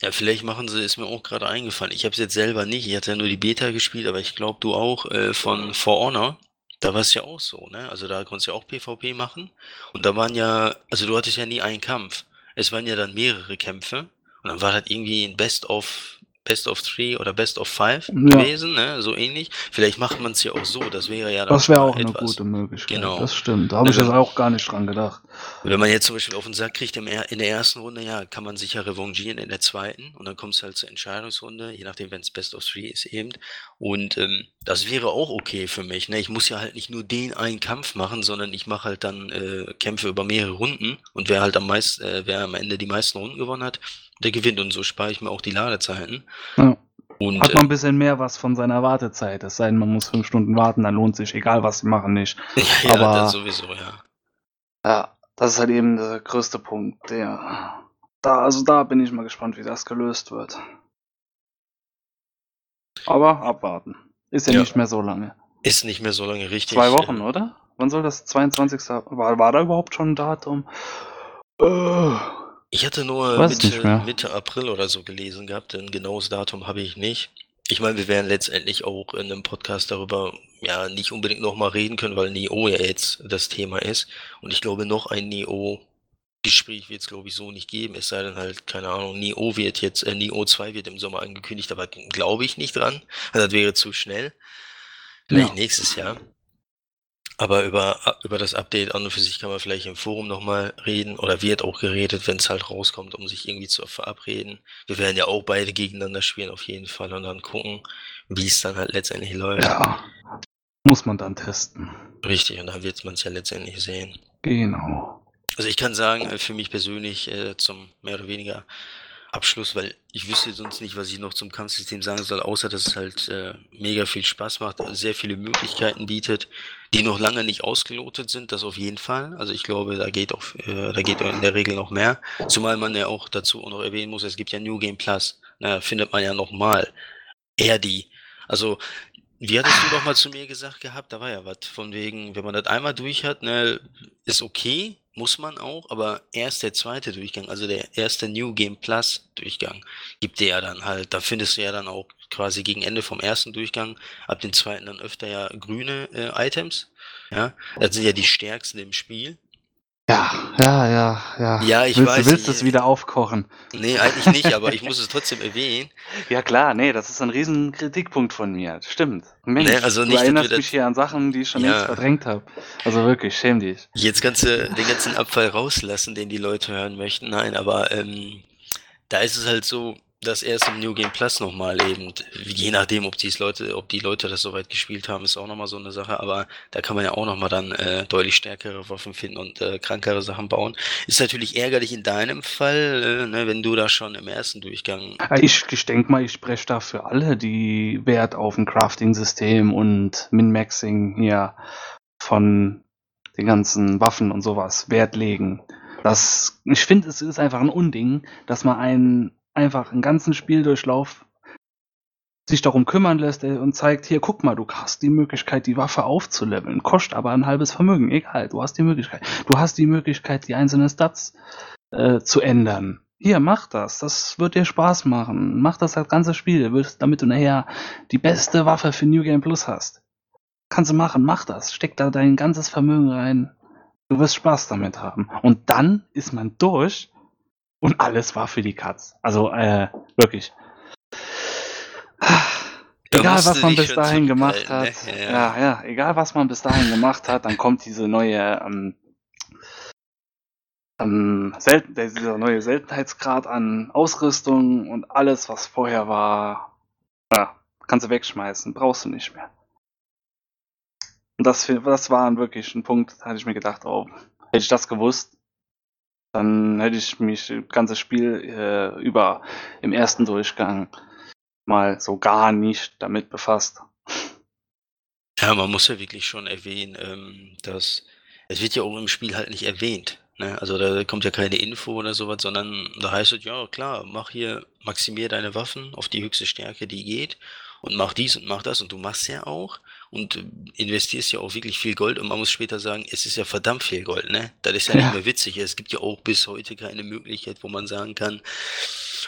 Ja, vielleicht machen sie, ist mir auch gerade eingefallen. Ich habe es jetzt selber nicht. Ich hatte ja nur die Beta gespielt, aber ich glaube, du auch äh, von For Honor. Da war es ja auch so, ne? Also da konntest du ja auch PvP machen. Und da waren ja, also du hattest ja nie einen Kampf. Es waren ja dann mehrere Kämpfe. Und dann war das irgendwie ein Best of Best of Three oder Best of Five ja. gewesen, ne? so ähnlich. Vielleicht macht man es ja auch so, das wäre ja Das wäre auch etwas. eine gute Möglichkeit. Genau. Das stimmt, da habe ich jetzt auch gar nicht dran gedacht. Wenn man jetzt zum Beispiel auf den Sack kriegt in der ersten Runde, ja, kann man sich ja revanchieren in der zweiten und dann kommt es halt zur Entscheidungsrunde, je nachdem, wenn es Best of Three ist eben. Und ähm, das wäre auch okay für mich. Ne? Ich muss ja halt nicht nur den einen Kampf machen, sondern ich mache halt dann äh, Kämpfe über mehrere Runden und wer halt am meisten, äh, wer am Ende die meisten Runden gewonnen hat, der gewinnt und so spare ich mir auch die Ladezeiten. Ja. Und, Hat man ein äh, bisschen mehr was von seiner Wartezeit. Es sei denn, man muss fünf Stunden warten, dann lohnt sich, egal was sie machen, nicht. ja, Aber, sowieso, ja. Ja, das ist halt eben der größte Punkt, der. Da, also da bin ich mal gespannt, wie das gelöst wird. Aber abwarten. Ist ja, ja, nicht mehr so lange. Ist nicht mehr so lange, richtig. Zwei Wochen, oder? Wann soll das 22. War, war da überhaupt schon ein Datum? Uh, ich hatte nur Mitte, Mitte April oder so gelesen gehabt, ein genaues Datum habe ich nicht. Ich meine, wir werden letztendlich auch in einem Podcast darüber ja nicht unbedingt nochmal reden können, weil Neo ja jetzt das Thema ist. Und ich glaube, noch ein Neo Gespräch wird es, glaube ich, so nicht geben. Es sei denn halt, keine Ahnung, Neo wird jetzt, äh, Neo 2 wird im Sommer angekündigt, aber glaube ich nicht dran. Also das wäre zu schnell. Vielleicht ja. nächstes Jahr. Aber über, über das Update an und für sich kann man vielleicht im Forum nochmal reden oder wird auch geredet, wenn es halt rauskommt, um sich irgendwie zu verabreden. Wir werden ja auch beide gegeneinander spielen auf jeden Fall und dann gucken, wie es dann halt letztendlich läuft. Ja, muss man dann testen. Richtig, und dann wird man es ja letztendlich sehen. Genau. Also ich kann sagen, für mich persönlich äh, zum mehr oder weniger Abschluss, weil ich wüsste sonst nicht, was ich noch zum Kampfsystem sagen soll, außer dass es halt äh, mega viel Spaß macht, sehr viele Möglichkeiten bietet, die noch lange nicht ausgelotet sind, das auf jeden Fall. Also ich glaube, da geht auch, äh, da geht in der Regel noch mehr. Zumal man ja auch dazu auch noch erwähnen muss, es gibt ja New Game Plus, na, findet man ja noch mal eher die. Also wie hattest du doch mal zu mir gesagt gehabt? Da war ja was von wegen, wenn man das einmal durch hat, ne, ist okay, muss man auch, aber erst der zweite Durchgang, also der erste New Game Plus Durchgang, gibt dir ja dann halt, da findest du ja dann auch quasi gegen Ende vom ersten Durchgang, ab dem zweiten dann öfter ja grüne äh, Items. Ja, das sind ja die stärksten im Spiel. Ja, ja, ja, ja. Ja, ich willst, weiß. Du willst es wieder aufkochen? Nee, eigentlich nicht, aber ich muss es trotzdem erwähnen. Ja klar, nee, das ist ein riesen Kritikpunkt von mir. Stimmt. Mensch, nee, also nicht, du erinnerst mich hier an Sachen, die ich schon ja. längst verdrängt habe. Also wirklich, schäm dich. Jetzt kannst du den ganzen Abfall rauslassen, den die Leute hören möchten. Nein, aber ähm, da ist es halt so, das erst im New Game Plus nochmal eben, je nachdem, ob die Leute, ob die Leute das soweit gespielt haben, ist auch nochmal so eine Sache, aber da kann man ja auch nochmal dann äh, deutlich stärkere Waffen finden und äh, krankere Sachen bauen. Ist natürlich ärgerlich in deinem Fall, äh, ne, wenn du da schon im ersten Durchgang. Ich, ich denke mal, ich spreche da für alle, die Wert auf ein Crafting-System und Min-Maxing hier von den ganzen Waffen und sowas Wert legen. Das, ich finde, es ist einfach ein Unding, dass man einen einfach einen ganzen Spieldurchlauf sich darum kümmern lässt und zeigt, hier, guck mal, du hast die Möglichkeit, die Waffe aufzuleveln, kostet aber ein halbes Vermögen, egal, du hast die Möglichkeit. Du hast die Möglichkeit, die einzelnen Stats äh, zu ändern. Hier, mach das, das wird dir Spaß machen. Mach das das ganze Spiel, damit du nachher die beste Waffe für New Game Plus hast. Kannst du machen, mach das, steck da dein ganzes Vermögen rein. Du wirst Spaß damit haben. Und dann ist man durch und alles war für die Katz. Also, äh, wirklich. egal was man bis dahin gemacht hat, ne? ja. ja. ja, egal was man bis dahin gemacht hat, dann kommt diese neue, ähm, ähm, Selten, dieser neue Seltenheitsgrad an Ausrüstung und alles, was vorher war, ja, kannst du wegschmeißen, brauchst du nicht mehr. Und das, das war wirklich ein Punkt, da hatte ich mir gedacht, oh, hätte ich das gewusst, dann hätte ich mich das ganze Spiel äh, über im ersten Durchgang mal so gar nicht damit befasst. Ja, man muss ja wirklich schon erwähnen, ähm, dass es wird ja auch im Spiel halt nicht erwähnt. Ne? Also da kommt ja keine Info oder sowas, sondern da heißt es, ja klar, mach hier, maximier deine Waffen auf die höchste Stärke, die geht und mach dies und mach das und du machst ja auch und äh, investierst ja auch wirklich viel Gold und man muss später sagen, es ist ja verdammt viel Gold, ne? Das ist ja, ja. nicht mehr witzig. Es gibt ja auch bis heute keine Möglichkeit, wo man sagen kann,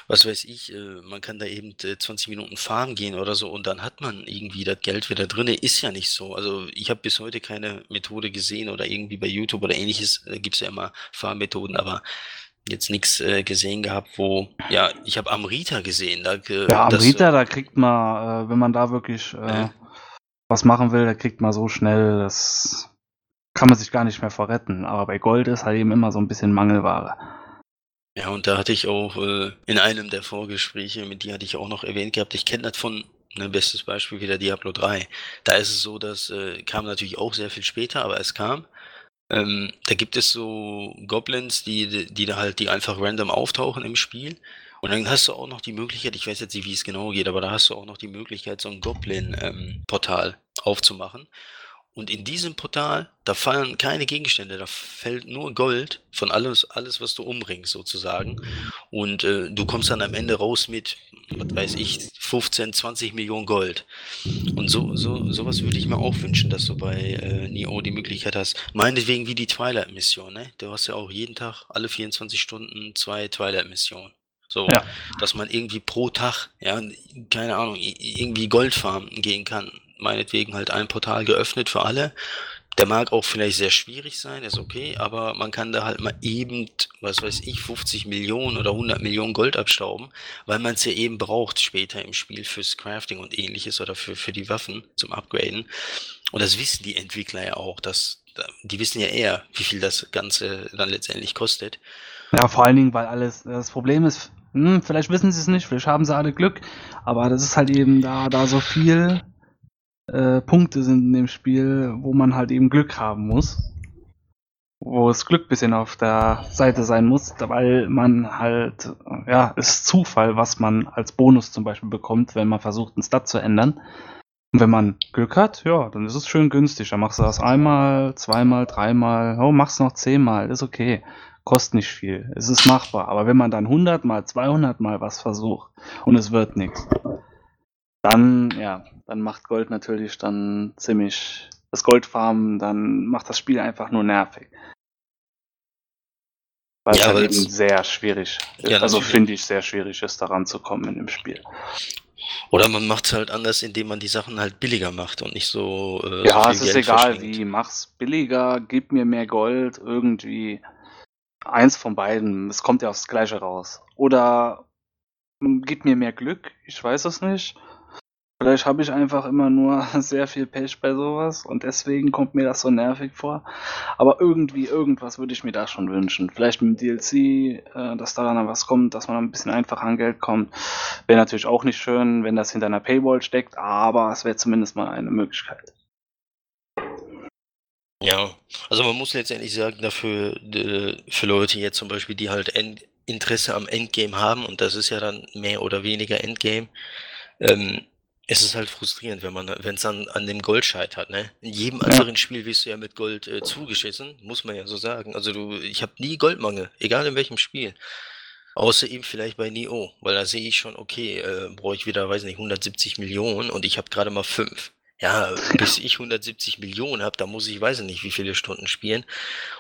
was weiß ich, äh, man kann da eben 20 äh, Minuten fahren gehen oder so und dann hat man irgendwie das Geld wieder drin. Ist ja nicht so. Also ich habe bis heute keine Methode gesehen oder irgendwie bei YouTube oder ähnliches äh, gibt es ja immer Fahrmethoden, aber jetzt nichts äh, gesehen gehabt, wo, ja, ich habe Amrita gesehen. Da, äh, ja, Amrita, das, da kriegt man, äh, wenn man da wirklich äh, was machen will, da kriegt man so schnell, das kann man sich gar nicht mehr verretten. Aber bei Gold ist halt eben immer so ein bisschen Mangelware. Ja, und da hatte ich auch äh, in einem der Vorgespräche, mit dir hatte ich auch noch erwähnt gehabt, ich kenne das von, ne, bestes Beispiel wieder Diablo 3. Da ist es so, das äh, kam natürlich auch sehr viel später, aber es kam. Ähm, da gibt es so Goblins, die, die da halt, die einfach random auftauchen im Spiel. Und dann hast du auch noch die Möglichkeit, ich weiß jetzt nicht, wie es genau geht, aber da hast du auch noch die Möglichkeit, so ein Goblin-Portal ähm, aufzumachen. Und in diesem Portal, da fallen keine Gegenstände, da fällt nur Gold von alles, alles was du umbringst sozusagen. Und äh, du kommst dann am Ende raus mit, was weiß ich, 15, 20 Millionen Gold. Und so, so, sowas würde ich mir auch wünschen, dass du bei äh, Neo die Möglichkeit hast. Meinetwegen wie die Twilight-Mission, ne? Du hast ja auch jeden Tag, alle 24 Stunden zwei Twilight-Missionen. So, ja. dass man irgendwie pro Tag, ja, keine Ahnung, irgendwie Gold farmen gehen kann meinetwegen halt ein Portal geöffnet für alle. Der mag auch vielleicht sehr schwierig sein, ist okay, aber man kann da halt mal eben, was weiß ich, 50 Millionen oder 100 Millionen Gold abstauben, weil man es ja eben braucht später im Spiel fürs Crafting und ähnliches oder für, für die Waffen zum Upgraden. Und das wissen die Entwickler ja auch, dass, die wissen ja eher, wie viel das Ganze dann letztendlich kostet. Ja, vor allen Dingen, weil alles, das Problem ist, hm, vielleicht wissen sie es nicht, vielleicht haben sie alle Glück, aber das ist halt eben da, da so viel äh, Punkte sind in dem Spiel, wo man halt eben Glück haben muss. Wo das Glück bisschen auf der Seite sein muss, weil man halt, ja, ist Zufall, was man als Bonus zum Beispiel bekommt, wenn man versucht, einen Stat zu ändern. Und wenn man Glück hat, ja, dann ist es schön günstig. Dann machst du das einmal, zweimal, dreimal, oh, machst noch zehnmal, ist okay. Kostet nicht viel. Es ist machbar. Aber wenn man dann 100 mal, 200 mal was versucht und es wird nichts, dann, ja, dann macht Gold natürlich dann ziemlich das Goldfarmen, dann macht das Spiel einfach nur nervig. Weil ja, es halt eben sehr schwierig ist. Ja, also finde ich sehr schwierig ist, daran zu kommen in dem Spiel. Oder man macht es halt anders, indem man die Sachen halt billiger macht und nicht so. Äh, ja, so es ist Geld egal wie. Mach's billiger, gib mir mehr Gold, irgendwie. Eins von beiden. Es kommt ja aufs Gleiche raus. Oder gib mir mehr Glück, ich weiß es nicht. Vielleicht habe ich einfach immer nur sehr viel Pech bei sowas und deswegen kommt mir das so nervig vor. Aber irgendwie, irgendwas würde ich mir da schon wünschen. Vielleicht mit dem DLC, äh, dass da dann was kommt, dass man ein bisschen einfacher an Geld kommt. Wäre natürlich auch nicht schön, wenn das hinter einer Paywall steckt, aber es wäre zumindest mal eine Möglichkeit. Ja, also man muss letztendlich sagen, dafür für Leute jetzt zum Beispiel, die halt Interesse am Endgame haben, und das ist ja dann mehr oder weniger Endgame, ähm, es ist halt frustrierend, wenn man, wenn es dann an dem Gold scheitert, ne? In jedem anderen Spiel wirst du ja mit Gold äh, zugeschissen, muss man ja so sagen. Also du, ich habe nie Goldmangel, egal in welchem Spiel. Außer eben vielleicht bei Neo, weil da sehe ich schon, okay, äh, brauche ich wieder, weiß nicht, 170 Millionen und ich habe gerade mal fünf. Ja, bis ich 170 Millionen habe, da muss ich weiß nicht, wie viele Stunden spielen.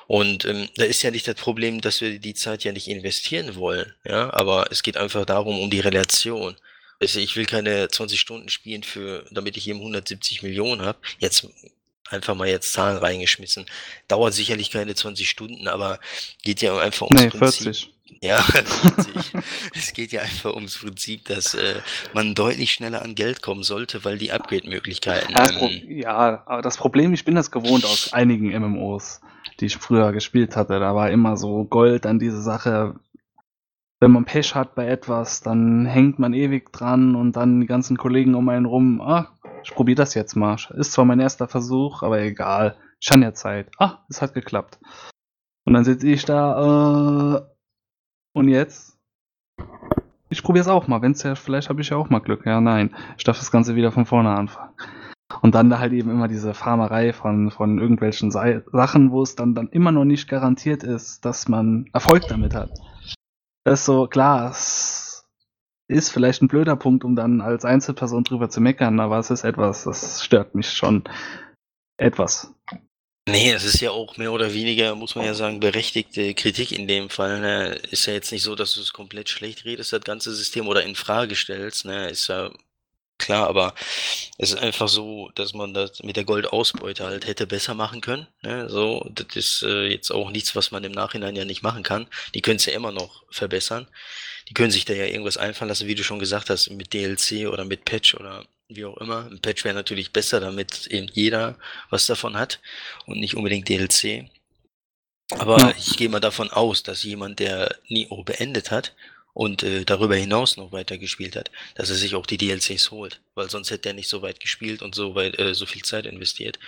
Und ähm, da ist ja nicht das Problem, dass wir die Zeit ja nicht investieren wollen. Ja, aber es geht einfach darum, um die Relation. Also ich will keine 20 Stunden spielen für, damit ich eben 170 Millionen habe. Jetzt einfach mal jetzt Zahlen reingeschmissen. Dauert sicherlich keine 20 Stunden, aber geht ja einfach ums nee, Prinzip. 40. Ja, es geht ja einfach ums Prinzip, dass äh, man deutlich schneller an Geld kommen sollte, weil die Upgrade-Möglichkeiten. Ja, ähm, ja, aber das Problem, ich bin das gewohnt aus einigen MMOs, die ich früher gespielt hatte. Da war immer so Gold an diese Sache. Wenn man Pech hat bei etwas, dann hängt man ewig dran und dann die ganzen Kollegen um einen rum, ah, ich probiere das jetzt mal. Ist zwar mein erster Versuch, aber egal. Ich habe ja Zeit. Ah, es hat geklappt. Und dann sitze ich da, äh, und jetzt? Ich probiere es auch mal. Wenn's ja, vielleicht habe ich ja auch mal Glück. Ja, nein. Ich darf das Ganze wieder von vorne anfangen. Und dann halt eben immer diese Farmerei von, von irgendwelchen Sa Sachen, wo es dann, dann immer noch nicht garantiert ist, dass man Erfolg damit hat. Das ist so, klar, es ist vielleicht ein blöder Punkt, um dann als Einzelperson drüber zu meckern, aber es ist etwas, das stört mich schon etwas. Nee, es ist ja auch mehr oder weniger, muss man ja sagen, berechtigte Kritik in dem Fall. Ne? Ist ja jetzt nicht so, dass du es komplett schlecht redest, das ganze System, oder in Frage stellst. Ne? Ist ja klar, aber es ist einfach so, dass man das mit der Goldausbeute halt hätte besser machen können. Ne? So, das ist äh, jetzt auch nichts, was man im Nachhinein ja nicht machen kann. Die können es ja immer noch verbessern. Die können sich da ja irgendwas einfallen lassen, wie du schon gesagt hast, mit DLC oder mit Patch oder wie auch immer. Ein Patch wäre natürlich besser, damit eben jeder was davon hat und nicht unbedingt DLC. Aber ja. ich gehe mal davon aus, dass jemand, der Nio beendet hat und äh, darüber hinaus noch weiter gespielt hat, dass er sich auch die DLCs holt, weil sonst hätte er nicht so weit gespielt und so weit äh, so viel Zeit investiert.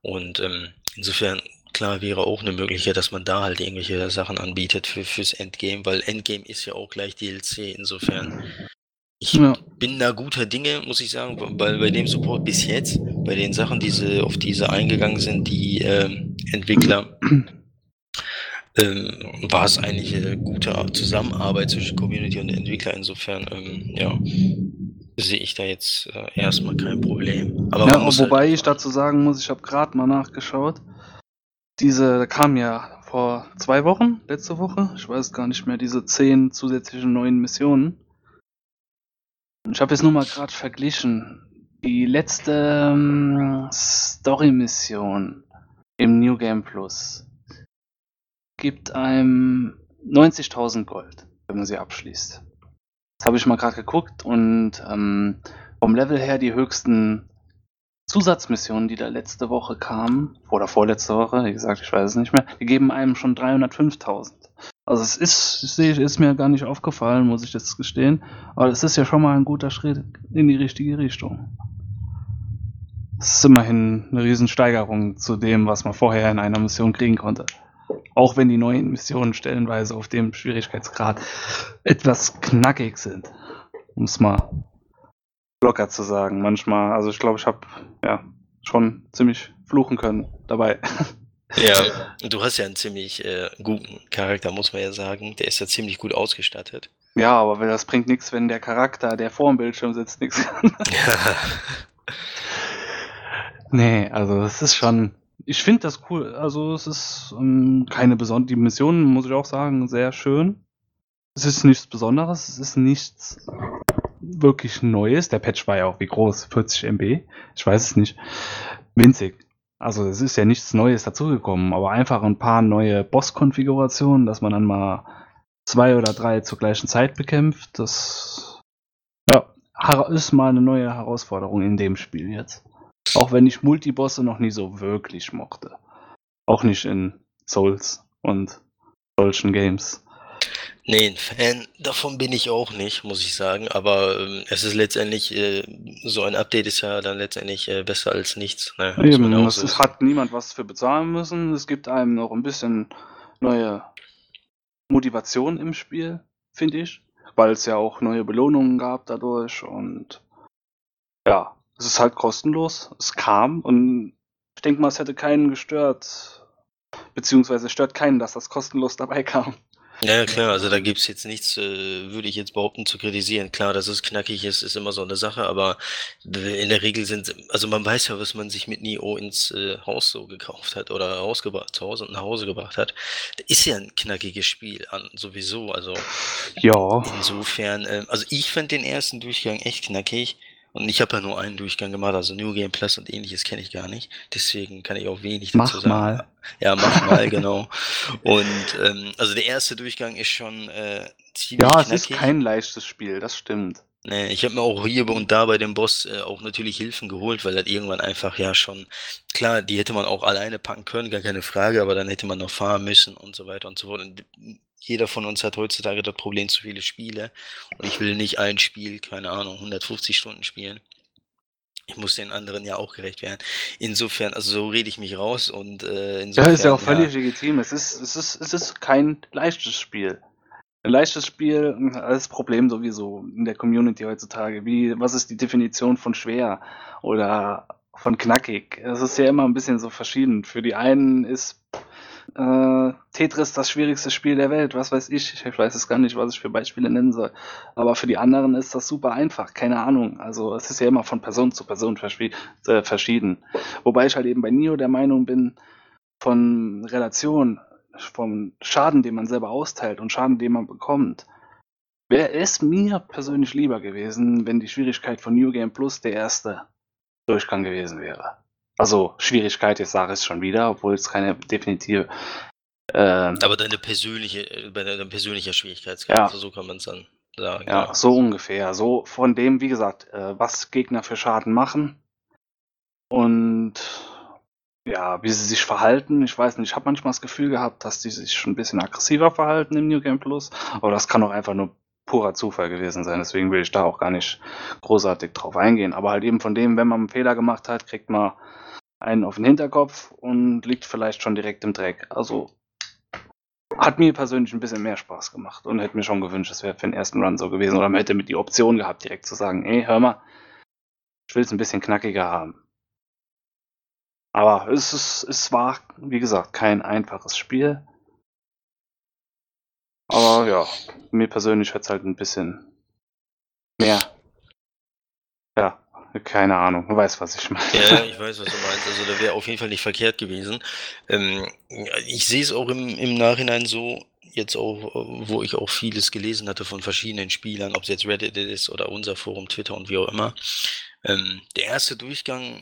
Und ähm, insofern klar wäre auch eine Möglichkeit, dass man da halt irgendwelche Sachen anbietet für fürs Endgame, weil Endgame ist ja auch gleich DLC. Insofern ich ja. bin da guter Dinge, muss ich sagen, weil bei dem Support bis jetzt, bei den Sachen, die sie, auf die sie eingegangen sind, die ähm, Entwickler, ähm, war es eigentlich eine gute Zusammenarbeit zwischen Community und Entwickler. Insofern, ähm, ja, sehe ich da jetzt äh, erstmal kein Problem. Aber ja, wobei halt ich dazu sagen muss, ich habe gerade mal nachgeschaut. Diese kam ja vor zwei Wochen, letzte Woche, ich weiß gar nicht mehr, diese zehn zusätzlichen neuen Missionen. Ich habe jetzt nur mal gerade verglichen. Die letzte ähm, Story-Mission im New Game Plus gibt einem 90.000 Gold, wenn man sie abschließt. Das habe ich mal gerade geguckt und ähm, vom Level her die höchsten Zusatzmissionen, die da letzte Woche kamen, oder vorletzte Woche, wie gesagt, ich weiß es nicht mehr, die geben einem schon 305.000. Also es ist, ist mir gar nicht aufgefallen, muss ich jetzt gestehen. Aber es ist ja schon mal ein guter Schritt in die richtige Richtung. Es ist immerhin eine Riesensteigerung zu dem, was man vorher in einer Mission kriegen konnte. Auch wenn die neuen Missionen stellenweise auf dem Schwierigkeitsgrad etwas knackig sind. Um es mal locker zu sagen. Manchmal, also ich glaube, ich habe ja schon ziemlich fluchen können dabei. Ja, du hast ja einen ziemlich äh, guten Charakter, muss man ja sagen. Der ist ja ziemlich gut ausgestattet. Ja, aber das bringt nichts, wenn der Charakter, der vor dem Bildschirm sitzt, nichts kann. Ja. nee, also es ist schon. Ich finde das cool. Also es ist ähm, keine besondere. Die Mission, muss ich auch sagen, sehr schön. Es ist nichts Besonderes, es ist nichts wirklich Neues. Der Patch war ja auch wie groß? 40 MB? Ich weiß es nicht. Winzig. Also es ist ja nichts Neues dazugekommen, aber einfach ein paar neue Boss-Konfigurationen, dass man dann mal zwei oder drei zur gleichen Zeit bekämpft. Das ja, ist mal eine neue Herausforderung in dem Spiel jetzt. Auch wenn ich Multibosse noch nie so wirklich mochte. Auch nicht in Souls und solchen Games. Nee, ein Fan davon bin ich auch nicht, muss ich sagen. Aber ähm, es ist letztendlich, äh, so ein Update ist ja dann letztendlich äh, besser als nichts. Ne? Eben, es so hat niemand was für bezahlen müssen. Es gibt einem noch ein bisschen neue Motivation im Spiel, finde ich. Weil es ja auch neue Belohnungen gab dadurch. Und ja, es ist halt kostenlos. Es kam und ich denke mal, es hätte keinen gestört. Beziehungsweise stört keinen, dass das kostenlos dabei kam. Ja, klar, also da gibt's jetzt nichts, äh, würde ich jetzt behaupten, zu kritisieren. Klar, dass es knackig ist, ist immer so eine Sache, aber in der Regel sind, also man weiß ja, was man sich mit Nio ins äh, Haus so gekauft hat oder rausgebracht, zu Hause und nach Hause gebracht hat. Das ist ja ein knackiges Spiel an, sowieso, also Ja. insofern, äh, also ich fand den ersten Durchgang echt knackig. Und ich habe ja nur einen Durchgang gemacht, also New Game Plus und ähnliches kenne ich gar nicht. Deswegen kann ich auch wenig dazu mach sagen. Mal. Ja, mach mal, genau. Und ähm, also der erste Durchgang ist schon äh, ziemlich. Ja, es knackig. ist kein leichtes Spiel, das stimmt. Nee, ich habe mir auch hier und da bei dem Boss äh, auch natürlich Hilfen geholt, weil das irgendwann einfach ja schon, klar, die hätte man auch alleine packen können, gar keine Frage, aber dann hätte man noch fahren müssen und so weiter und so fort. Und jeder von uns hat heutzutage das Problem zu viele Spiele. Und ich will nicht ein Spiel, keine Ahnung, 150 Stunden spielen. Ich muss den anderen ja auch gerecht werden. Insofern, also so rede ich mich raus und äh, insofern. Ja, ist ja auch völlig ja, legitim. Es ist, es, ist, es ist kein leichtes Spiel. Ein leichtes Spiel, das Problem sowieso in der Community heutzutage. Wie, was ist die Definition von schwer oder von knackig? Es ist ja immer ein bisschen so verschieden. Für die einen ist äh, Tetris das schwierigste Spiel der Welt, was weiß ich. Ich weiß es gar nicht, was ich für Beispiele nennen soll. Aber für die anderen ist das super einfach, keine Ahnung. Also es ist ja immer von Person zu Person äh, verschieden. Wobei ich halt eben bei Nio der Meinung bin, von Relation, vom Schaden, den man selber austeilt und Schaden, den man bekommt, wäre es mir persönlich lieber gewesen, wenn die Schwierigkeit von New Game Plus der erste Durchgang gewesen wäre. Also Schwierigkeit, jetzt sage ich es schon wieder, obwohl es keine definitive. Äh, Aber deine persönliche, äh, dein persönlicher Schwierigkeitsgrad, ja. So kann man es dann sagen. Ja, ja, so ungefähr. So von dem, wie gesagt, äh, was Gegner für Schaden machen und ja, wie sie sich verhalten. Ich weiß nicht, ich habe manchmal das Gefühl gehabt, dass die sich schon ein bisschen aggressiver verhalten im New Game Plus, aber das kann auch einfach nur purer Zufall gewesen sein. Deswegen will ich da auch gar nicht großartig drauf eingehen. Aber halt eben von dem, wenn man einen Fehler gemacht hat, kriegt man einen auf den Hinterkopf und liegt vielleicht schon direkt im Dreck. Also hat mir persönlich ein bisschen mehr Spaß gemacht und hätte mir schon gewünscht, es wäre für den ersten Run so gewesen. Oder man hätte mit die Option gehabt, direkt zu sagen, ey, hör mal, ich will es ein bisschen knackiger haben. Aber es, ist, es war, wie gesagt, kein einfaches Spiel. Aber ja, mir persönlich hätte es halt ein bisschen mehr ja, keine Ahnung, du weißt, was ich meine. Ja, ich weiß, was du meinst. Also da wäre auf jeden Fall nicht verkehrt gewesen. Ähm, ich sehe es auch im, im Nachhinein so, jetzt auch, wo ich auch vieles gelesen hatte von verschiedenen Spielern, ob es jetzt Reddit ist oder unser Forum, Twitter und wie auch immer. Ähm, der erste Durchgang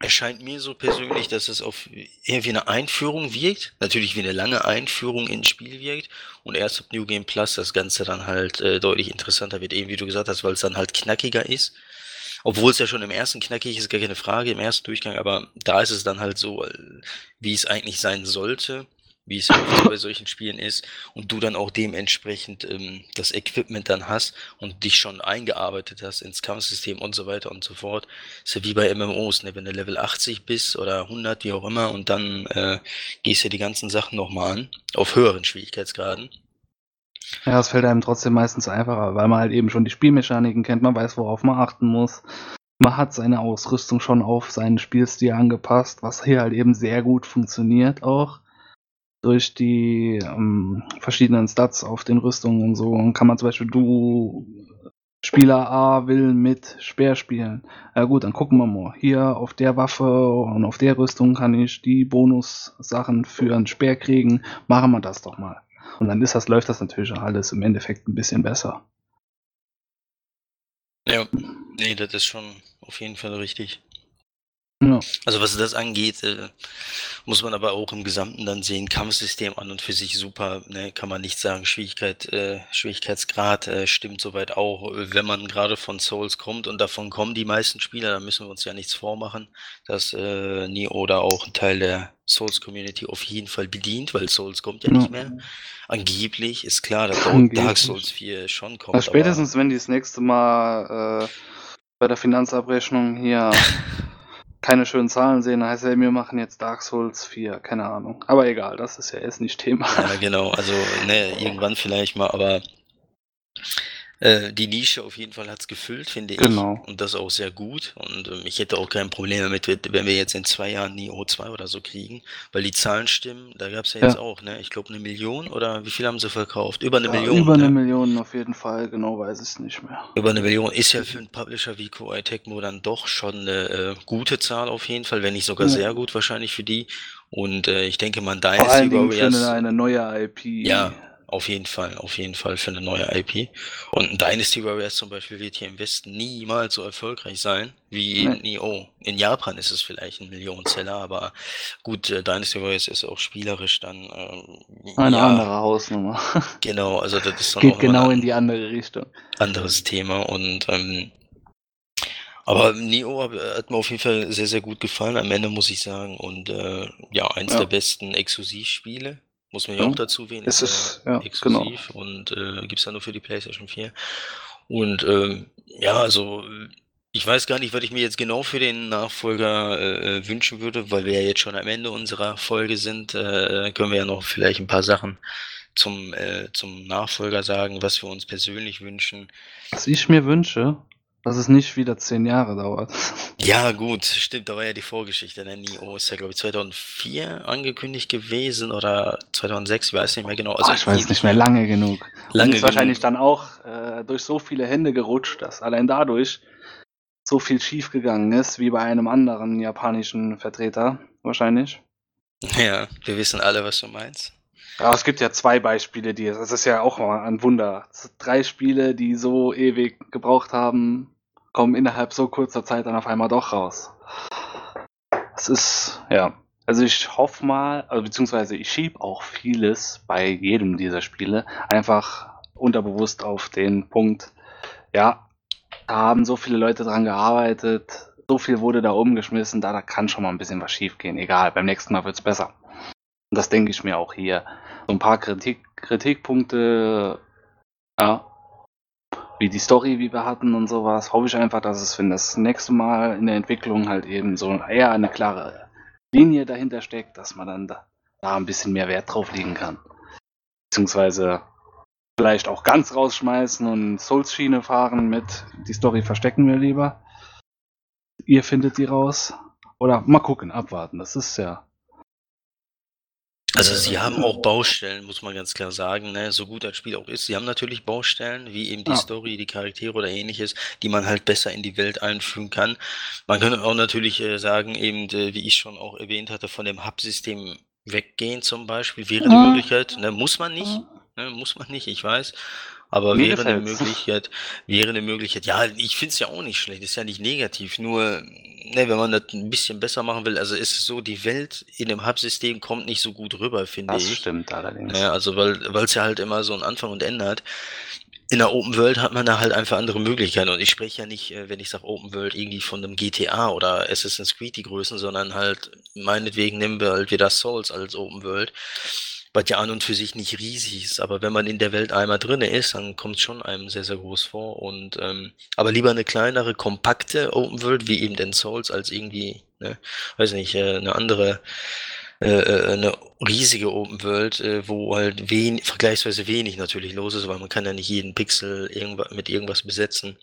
erscheint mir so persönlich, dass es auf eher wie eine Einführung wirkt. Natürlich wie eine lange Einführung ins Spiel wirkt. Und erst ab New Game Plus das Ganze dann halt äh, deutlich interessanter wird, eben wie du gesagt hast, weil es dann halt knackiger ist. Obwohl es ja schon im ersten knackig ist, gar keine Frage, im ersten Durchgang, aber da ist es dann halt so, äh, wie es eigentlich sein sollte, wie es bei solchen Spielen ist, und du dann auch dementsprechend ähm, das Equipment dann hast und dich schon eingearbeitet hast ins Kampfsystem und so weiter und so fort. Ist ja wie bei MMOs, ne? wenn du Level 80 bist oder 100, wie auch immer, und dann äh, gehst du die ganzen Sachen nochmal an, auf höheren Schwierigkeitsgraden. Ja, es fällt einem trotzdem meistens einfacher, weil man halt eben schon die Spielmechaniken kennt, man weiß, worauf man achten muss. Man hat seine Ausrüstung schon auf seinen Spielstil angepasst, was hier halt eben sehr gut funktioniert auch. Durch die ähm, verschiedenen Stats auf den Rüstungen und so kann man zum Beispiel, du Spieler A will mit Speer spielen. Ja gut, dann gucken wir mal. Hier auf der Waffe und auf der Rüstung kann ich die Bonussachen für einen Speer kriegen. Machen wir das doch mal. Und dann ist das, läuft das natürlich alles im Endeffekt ein bisschen besser. Ja, nee, das ist schon auf jeden Fall richtig. Ja. Also was das angeht, äh, muss man aber auch im Gesamten dann sehen, Kampfsystem an und für sich super, ne, kann man nicht sagen, Schwierigkeit, äh, Schwierigkeitsgrad äh, stimmt soweit auch, wenn man gerade von Souls kommt und davon kommen die meisten Spieler, da müssen wir uns ja nichts vormachen, dass äh, nie oder auch ein Teil der Souls-Community auf jeden Fall bedient, weil Souls kommt ja, ja. nicht mehr. Angeblich ist klar, dass Dark Souls 4 schon kommt. Ja, spätestens, wenn die das nächste Mal äh, bei der Finanzabrechnung hier keine schönen Zahlen sehen, heißt ja, wir machen jetzt Dark Souls 4, keine Ahnung. Aber egal, das ist ja erst nicht Thema. Ja, genau, also ne, irgendwann vielleicht mal, aber äh, die Nische auf jeden Fall hat es gefüllt, finde genau. ich. Und das auch sehr gut. Und ähm, ich hätte auch kein Problem damit, wenn wir jetzt in zwei Jahren Neo 2 oder so kriegen, weil die Zahlen stimmen. Da gab es ja jetzt ja. auch, ne? Ich glaube, eine Million oder wie viel haben sie verkauft? Über eine ja, Million. Über ne? eine Million auf jeden Fall, genau weiß ich es nicht mehr. Über eine Million ist ja für einen Publisher wie Koei Tecmo dann doch schon eine äh, gute Zahl auf jeden Fall, wenn nicht sogar ja. sehr gut wahrscheinlich für die. Und äh, ich denke man, Dynasty Vor allen Dingen Warriors. Für eine, eine neue IP. Ja, auf jeden Fall, auf jeden Fall für eine neue IP. Und ein Dynasty Warriors zum Beispiel wird hier im Westen niemals so erfolgreich sein wie in Neo. In Japan ist es vielleicht ein Millionenseller, aber gut, äh, Dynasty Warriors ist auch spielerisch dann ähm, eine ja, andere Hausnummer. Genau, also das ist dann Geht genau in die andere Richtung. Anderes Thema und ähm, aber Neo hat mir auf jeden Fall sehr, sehr gut gefallen am Ende, muss ich sagen. Und äh, ja, eins ja. der besten Exklusivspiele. Muss man ja, auch dazu wählen. Ist, ist ja, exklusiv genau. und äh, gibt es dann nur für die PlayStation 4. Und ähm, ja, also ich weiß gar nicht, was ich mir jetzt genau für den Nachfolger äh, äh, wünschen würde, weil wir ja jetzt schon am Ende unserer Folge sind. Äh, können wir ja noch vielleicht ein paar Sachen zum, äh, zum Nachfolger sagen, was wir uns persönlich wünschen. Was ich mir wünsche, dass es nicht wieder zehn Jahre dauert. Ja, gut, stimmt, da war ja die Vorgeschichte. Der Nio ist ja, glaube ich, 2004 angekündigt gewesen oder 2006, ich weiß nicht mehr genau. Also oh, ich weiß nicht mehr, lange genug. Lange Und ist wahrscheinlich dann auch äh, durch so viele Hände gerutscht, dass allein dadurch so viel schiefgegangen ist, wie bei einem anderen japanischen Vertreter, wahrscheinlich. Ja, wir wissen alle, was du meinst. Ja, es gibt ja zwei Beispiele, die das ist ja auch mal ein Wunder. Drei Spiele, die so ewig gebraucht haben, kommen innerhalb so kurzer Zeit dann auf einmal doch raus. Es ist, ja. Also ich hoffe mal, also beziehungsweise ich schiebe auch vieles bei jedem dieser Spiele einfach unterbewusst auf den Punkt, ja, da haben so viele Leute dran gearbeitet, so viel wurde da umgeschmissen, da, da kann schon mal ein bisschen was schief gehen. Egal, beim nächsten Mal wird es besser. Und das denke ich mir auch hier so ein paar Kritik, Kritikpunkte, ja, wie die Story, wie wir hatten und sowas, hoffe ich einfach, dass es, wenn das nächste Mal in der Entwicklung halt eben so eher eine klare Linie dahinter steckt, dass man dann da, da ein bisschen mehr Wert drauf legen kann. Beziehungsweise vielleicht auch ganz rausschmeißen und Souls-Schiene fahren mit die Story verstecken wir lieber. Ihr findet die raus. Oder mal gucken, abwarten. Das ist ja also sie haben auch Baustellen, muss man ganz klar sagen, ne? so gut ein Spiel auch ist. Sie haben natürlich Baustellen, wie eben die ja. Story, die Charaktere oder ähnliches, die man halt besser in die Welt einführen kann. Man könnte auch natürlich äh, sagen, eben, äh, wie ich schon auch erwähnt hatte, von dem Hub-System weggehen zum Beispiel, wäre die Möglichkeit. Ne? Muss man nicht, ne? muss man nicht, ich weiß. Aber Mir wäre eine Möglichkeit, wäre eine Möglichkeit, ja, ich finde es ja auch nicht schlecht, ist ja nicht negativ, nur, ne, wenn man das ein bisschen besser machen will, also ist es so, die Welt in dem Hub-System kommt nicht so gut rüber, finde ich. Das stimmt allerdings. Ja, also weil es ja halt immer so einen Anfang und Ende hat. In der Open World hat man da halt einfach andere Möglichkeiten. Und ich spreche ja nicht, äh, wenn ich sage Open World, irgendwie von einem GTA oder Assassin's Creed die Größen, sondern halt, meinetwegen nehmen wir halt wieder Souls als Open World was ja an und für sich nicht riesig ist, aber wenn man in der Welt einmal drinne ist, dann kommt es schon einem sehr, sehr groß vor. Und ähm, aber lieber eine kleinere, kompakte Open World, wie eben den Souls, als irgendwie, ne, weiß nicht, äh, eine andere, äh, äh, eine riesige Open World, äh, wo halt wen vergleichsweise wenig natürlich los ist, weil man kann ja nicht jeden Pixel irgendwas mit irgendwas besetzen.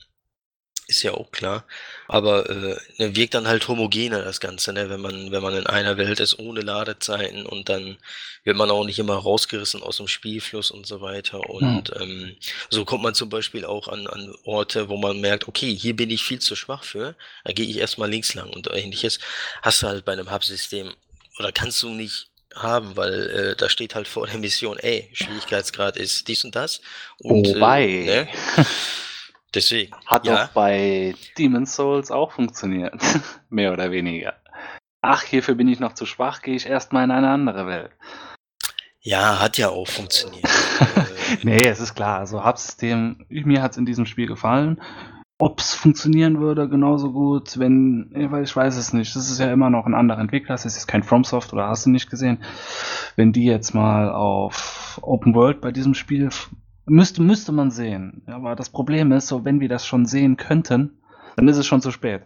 Ist ja auch klar. Aber äh, ne, wirkt dann halt homogener das Ganze, ne? wenn man, wenn man in einer Welt ist ohne Ladezeiten und dann wird man auch nicht immer rausgerissen aus dem Spielfluss und so weiter. Und hm. ähm, so kommt man zum Beispiel auch an, an Orte, wo man merkt, okay, hier bin ich viel zu schwach für, da gehe ich erstmal links lang und ähnliches. Hast du halt bei einem Hub-System oder kannst du nicht haben, weil äh, da steht halt vor der Mission, ey, Schwierigkeitsgrad ist dies und das. Und, Wobei. Äh, ne? Deswegen. Hat ja. doch bei Demon's Souls auch funktioniert. Mehr oder weniger. Ach, hierfür bin ich noch zu schwach, gehe ich erstmal in eine andere Welt. Ja, hat ja auch funktioniert. nee, es ist klar. Also Hub-System, mir hat es in diesem Spiel gefallen. Ob es funktionieren würde, genauso gut, wenn, ich weiß es nicht. Das ist ja immer noch ein anderer Entwickler, das ist jetzt kein FromSoft oder hast du nicht gesehen. Wenn die jetzt mal auf Open World bei diesem Spiel Müsste, müsste man sehen. Aber das Problem ist, so wenn wir das schon sehen könnten, dann ist es schon zu spät.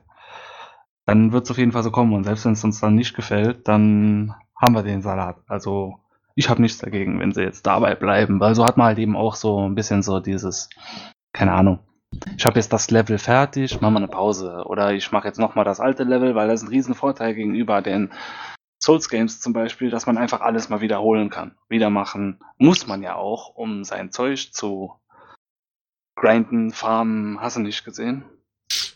Dann wird es auf jeden Fall so kommen. Und selbst wenn es uns dann nicht gefällt, dann haben wir den Salat. Also ich habe nichts dagegen, wenn sie jetzt dabei bleiben, weil so hat man halt eben auch so ein bisschen so dieses, keine Ahnung, ich habe jetzt das Level fertig, mach mal eine Pause. Oder ich mache jetzt nochmal das alte Level, weil das ist ein riesen Vorteil gegenüber den Souls Games zum Beispiel, dass man einfach alles mal wiederholen kann. Wieder machen muss man ja auch, um sein Zeug zu grinden, farmen, hast du nicht gesehen?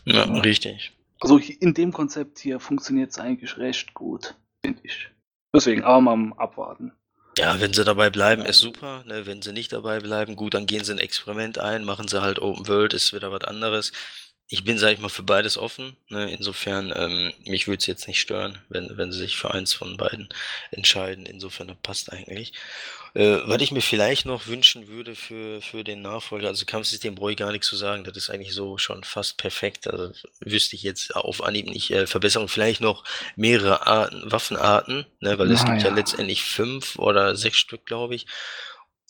Ja, richtig. Also in dem Konzept hier funktioniert es eigentlich recht gut, finde ich. Deswegen aber mal abwarten. Ja, wenn sie dabei bleiben, ist super. Ne? Wenn sie nicht dabei bleiben, gut, dann gehen sie ein Experiment ein, machen sie halt Open World, ist wieder was anderes ich bin, sage ich mal, für beides offen. Ne? Insofern, ähm, mich würde es jetzt nicht stören, wenn, wenn sie sich für eins von beiden entscheiden. Insofern, das passt eigentlich. Äh, was ich mir vielleicht noch wünschen würde für, für den Nachfolger, also Kampfsystem brauche ich gar nichts zu sagen, das ist eigentlich so schon fast perfekt. Also wüsste ich jetzt auf Anhieb nicht äh, Verbesserung. Vielleicht noch mehrere Arten, Waffenarten, ne? weil es gibt ja. ja letztendlich fünf oder sechs Stück, glaube ich.